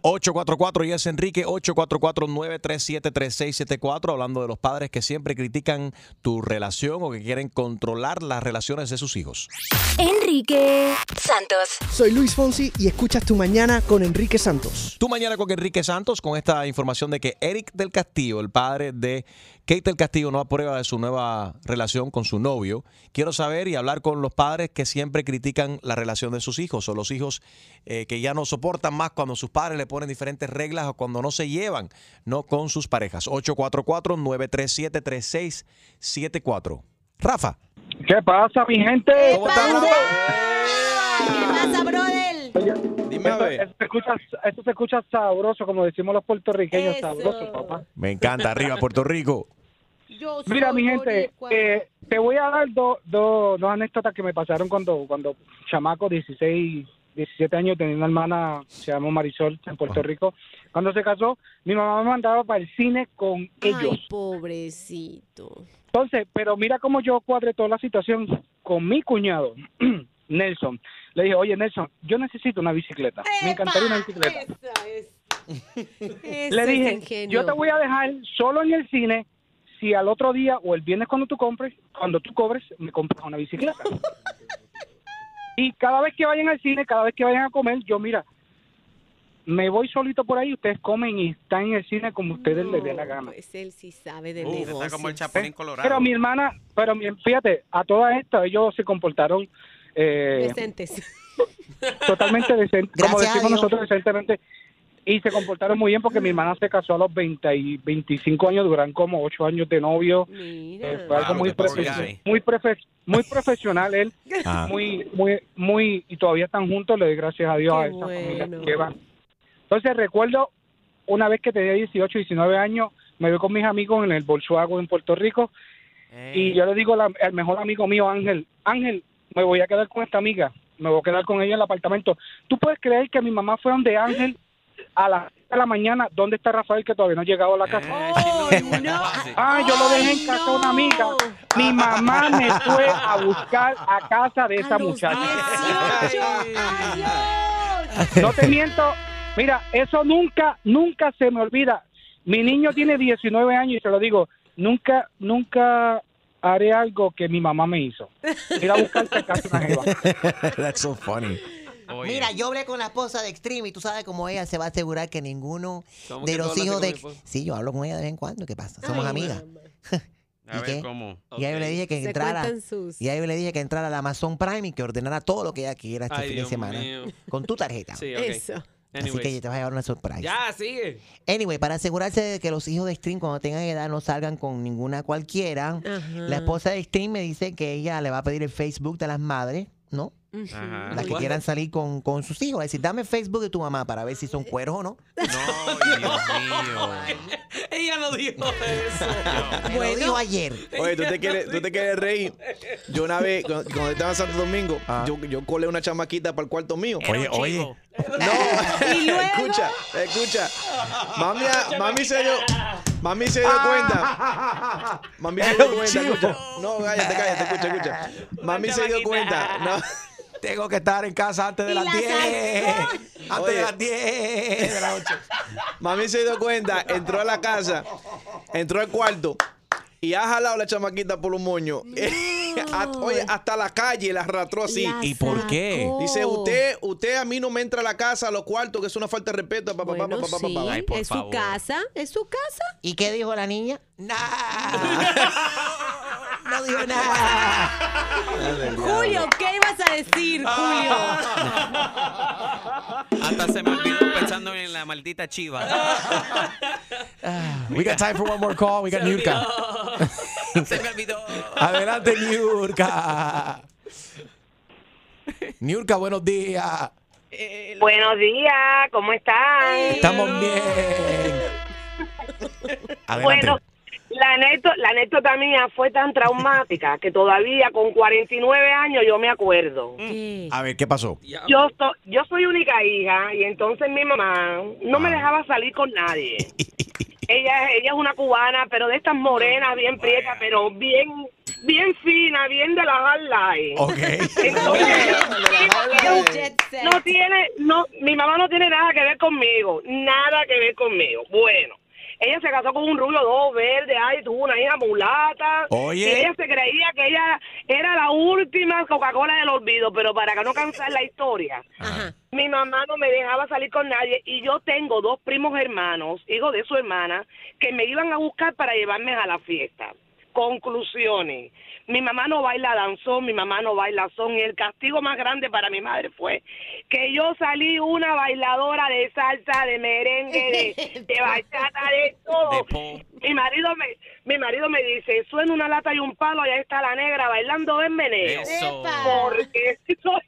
S3: 844 y es Enrique 844-937-3674 hablando de los padres que siempre critican tu relación o que quieren controlar las relaciones de sus hijos.
S2: Enrique Santos.
S21: Soy Luis Fonsi y escuchas Tu Mañana con Enrique Santos.
S3: Tú mañana con Enrique Santos con esta información de que Eric del Castillo, el padre de Kate del Castillo, no aprueba de su nueva relación con su novio. Quiero saber y hablar con los padres que siempre critican la relación de sus hijos o los hijos eh, que ya no soportan más cuando sus padres le ponen diferentes reglas o cuando no se llevan no con sus parejas. 844-937-3674. Rafa.
S22: ¿Qué pasa, mi gente?
S3: ¿Cómo estás,
S4: ¿Qué pasa, brother?
S5: Dime a
S22: Esto,
S5: ver.
S22: esto se escucha, esto se escucha sabroso, como decimos los puertorriqueños, sabroso, papá.
S3: Me encanta. Arriba, Puerto Rico.
S4: Yo
S22: Mira,
S4: soy
S22: mi gente, eh, te voy a dar dos dos dos anécdotas que me pasaron cuando, cuando chamaco, 16, 17 años, tenía una hermana, se llamó Marisol, en Puerto Rico. Cuando se casó, mi mamá me mandaba para el cine con ellos.
S4: Ay, pobrecito.
S22: Entonces, pero mira cómo yo cuadré toda la situación con mi cuñado, (clears throat) Nelson. Le dije, oye, Nelson, yo necesito una bicicleta. Me encantaría una bicicleta. (laughs) Le
S4: es
S22: dije,
S4: ingenio.
S22: yo te voy a dejar solo en el cine si al otro día o el viernes cuando tú compres, cuando tú cobres, me compras una bicicleta. (laughs) y cada vez que vayan al cine, cada vez que vayan a comer, yo mira, me voy solito por ahí, ustedes comen y están en el cine como ustedes les dé la gana.
S4: Pues él sí sabe de
S8: Uf, está como el Chapulín Colorado.
S22: Pero mi hermana, pero mi- fíjate, a todas estas ellos se comportaron eh,
S4: Decentes.
S22: totalmente decentes, como decimos nosotros decentemente, y se comportaron muy bien porque mi hermana se casó a los 20 y 25 años, duran como 8 años de novio. Eh, fue algo
S8: Wow,
S22: muy,
S8: qué poco
S22: profe- muy, profe- muy profesional él,
S3: Ajá. (laughs)
S22: muy, muy, muy, y todavía están juntos, le doy gracias a Dios a esa familia que llevan. Entonces recuerdo una vez que tenía 18, 19 años, me voy con mis amigos en el Volkswagen en Puerto Rico y yo le digo la- al mejor amigo mío, Ángel, Ángel, me voy a quedar con esta amiga, me voy a quedar con ella en el apartamento. ¿Tú puedes creer que mi mamá fue donde Ángel a las seis de la mañana? ¿Dónde está Rafael que todavía no ha llegado a la casa? Ah, yo lo dejé en casa de una amiga. Mi mamá me fue a buscar a casa de esa muchacha. No te miento. Mira, eso nunca, nunca se me olvida. Mi niño tiene 19 años y se lo digo, nunca, nunca haré algo que mi mamá me hizo. Ir a buscarte a casa de una jeva. (laughs)
S3: That's so funny.
S10: Mira, yo hablé con la esposa de Extreme y tú sabes cómo ella se va a asegurar que ninguno
S1: ¿Cómo
S10: de
S1: que
S10: los hijos de... Sí, yo hablo con ella de vez en cuando. ¿Qué pasa? Somos
S4: Ay,
S10: amigas. (laughs)
S8: A
S10: ¿Y
S8: ver
S10: qué?
S8: cómo.
S10: Y a ella le dije que
S4: Se
S10: entrara.
S4: sus-
S10: Y a ella le dije que entrara al Amazon Prime y que ordenara todo lo que ella quiera este
S1: Ay,
S10: fin
S1: Dios
S10: de semana.
S1: mío.
S10: Con tu tarjeta.
S1: Sí.
S4: Eso.
S10: Así que te vas a llevar una sorpresa.
S1: Ya, sigue.
S10: Anyway, para asegurarse de que los hijos de Stream cuando tengan edad no salgan con ninguna cualquiera, la esposa de Stream me dice que ella le va a pedir el Facebook de las madres, ¿no?
S8: Ajá.
S10: Las que quieran salir con, con sus hijos. Es decir, dame el Facebook de tu mamá para ver si son cueros o no. (laughs)
S8: No, Dios mío.
S1: Ella no dijo eso.
S10: Me lo dijo ayer.
S5: Oye, ¿tú te, quieres, tú te quieres reír. Yo una vez, cuando, cuando estaba en Santo Domingo, yo, yo colé una chamaquita para el cuarto mío.
S3: Oye, oye.
S5: No, (laughs) escucha, escucha. Mami, mami se dio, mami se dio cuenta. (laughs) Mami se dio cuenta, escucha. No, cállate, cállate, escucha, escucha. Mami se dio cuenta. No.
S3: Tengo que estar en casa antes de las 10. Antes
S5: Oye.
S3: de las 10 de la noche.
S5: Mami se dio cuenta, entró a la casa, entró al cuarto y ha jalado la chamaquita por los moños. Hasta- Oye, hasta la calle la arrastró así.
S3: La ¿Y por qué?
S5: Dice, usted, usted a mí no me entra a la casa, a los cuartos, que es una falta de respeto. Pa, pa, pa,
S4: Bueno,
S5: pa, pa, pa,
S4: sí,
S5: pa.
S4: es su casa, es su casa.
S10: ¿Y qué dijo la niña? (laughs) (laughs) No dijo nada.
S4: Julio, ¿qué ibas a decir, Julio?
S8: Hasta se me olvidó pensando en la maldita chiva.
S3: We got time for one more call. We got Niurka.
S8: Se me olvidó.
S3: Adelante, Niurka. Niurka, buenos días.
S23: Buenos días, ¿cómo están?
S3: Estamos bien. Adelante.
S23: Bueno, la anécdota, la anécdota mía fue tan traumática que todavía con 49 años yo me acuerdo.
S3: A ver, ¿qué pasó?
S23: Yo, so- yo soy única hija y entonces mi mamá no me dejaba salir con nadie. (laughs) ella, ella es una cubana, pero de estas morenas, bien prietas, pero bien bien fina, bien de la hard. (laughs) Entonces, (laughs) no tiene, no, mi mamá no tiene nada que ver conmigo, nada que ver conmigo. Bueno, ella se casó con un rubio dos verde, ay, tuvo una hija mulata.
S3: Oye.
S23: Y ella se creía que ella era la última Coca-Cola del olvido, pero para que no cansar la historia. Mi mamá no me dejaba salir con nadie y yo tengo dos primos hermanos, hijos de su hermana, que me iban a buscar para llevarme a la fiesta. Conclusiones. Mi mamá no baila danzón, mi mamá no baila son y el castigo más grande para mi madre fue que yo salí una bailadora de salsa, de merengue, de, (laughs) de bachata, de todo. Mi marido me mi marido me dice, suena una lata y un palo, allá está la negra bailando en meneo.
S8: Eso.
S23: Porque (laughs) soy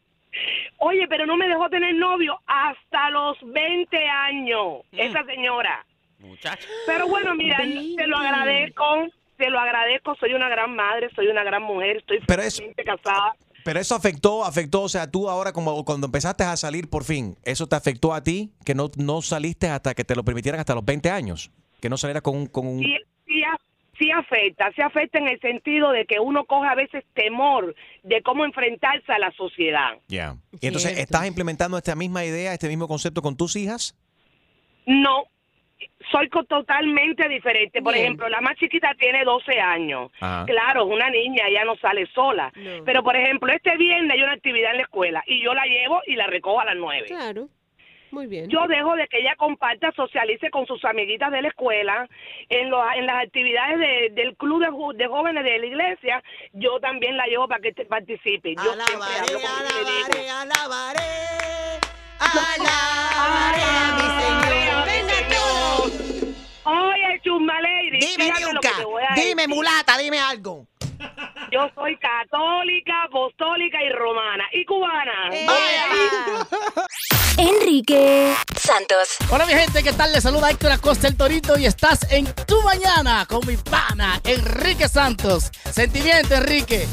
S23: Oye, pero no me dejó tener novio hasta los 20 años, esa señora.
S8: Muchacho.
S23: Pero bueno, mira, te lo agradezco, te lo agradezco, soy una gran madre, soy una gran mujer, estoy
S3: Pero eso-
S23: casada.
S3: Pero eso afectó, afectó, o sea, tú ahora como cuando empezaste a salir por fin, ¿eso te afectó a ti? Que no, no saliste hasta que te lo permitieran hasta los 20 años. Que no salieras con un... Con un...
S23: Sí, sí, sí afecta, sí afecta en el sentido de que uno coge a veces temor de cómo enfrentarse a la sociedad.
S3: Ya. Y entonces, ¿estás implementando esta misma idea, este mismo concepto con tus hijas?
S23: No, soy totalmente diferente. Por
S3: Bien.
S23: ejemplo, la más chiquita tiene 12 años.
S3: Ajá.
S23: Claro, es una niña, ella no sale sola. Pero, por ejemplo, este viernes hay una actividad en la escuela y yo la llevo y la recojo a las 9.
S4: Claro. Muy bien.
S23: Yo dejo de que ella comparta, socialice con sus amiguitas de la escuela, en, lo- en las actividades de- del club de, ju- de jóvenes de la iglesia, yo también la llevo para que te participe. Yo siempre hablo
S10: alabaré, (laughs)
S23: alabaré a mi Señor. Oye, Chusma Lady,
S10: Dime,
S23: fíjate lo que
S10: Niurka,
S23: te voy a
S10: dime,
S23: decir.
S10: mulata, dime algo.
S23: Yo soy católica, apostólica y romana. Y cubana. (laughs)
S2: Enrique Santos.
S24: Hola mi gente, ¿qué tal? Les saluda Héctor Acosta el Torito y estás en Tu Mañana con mi pana Enrique Santos. Sentimiento, Enrique.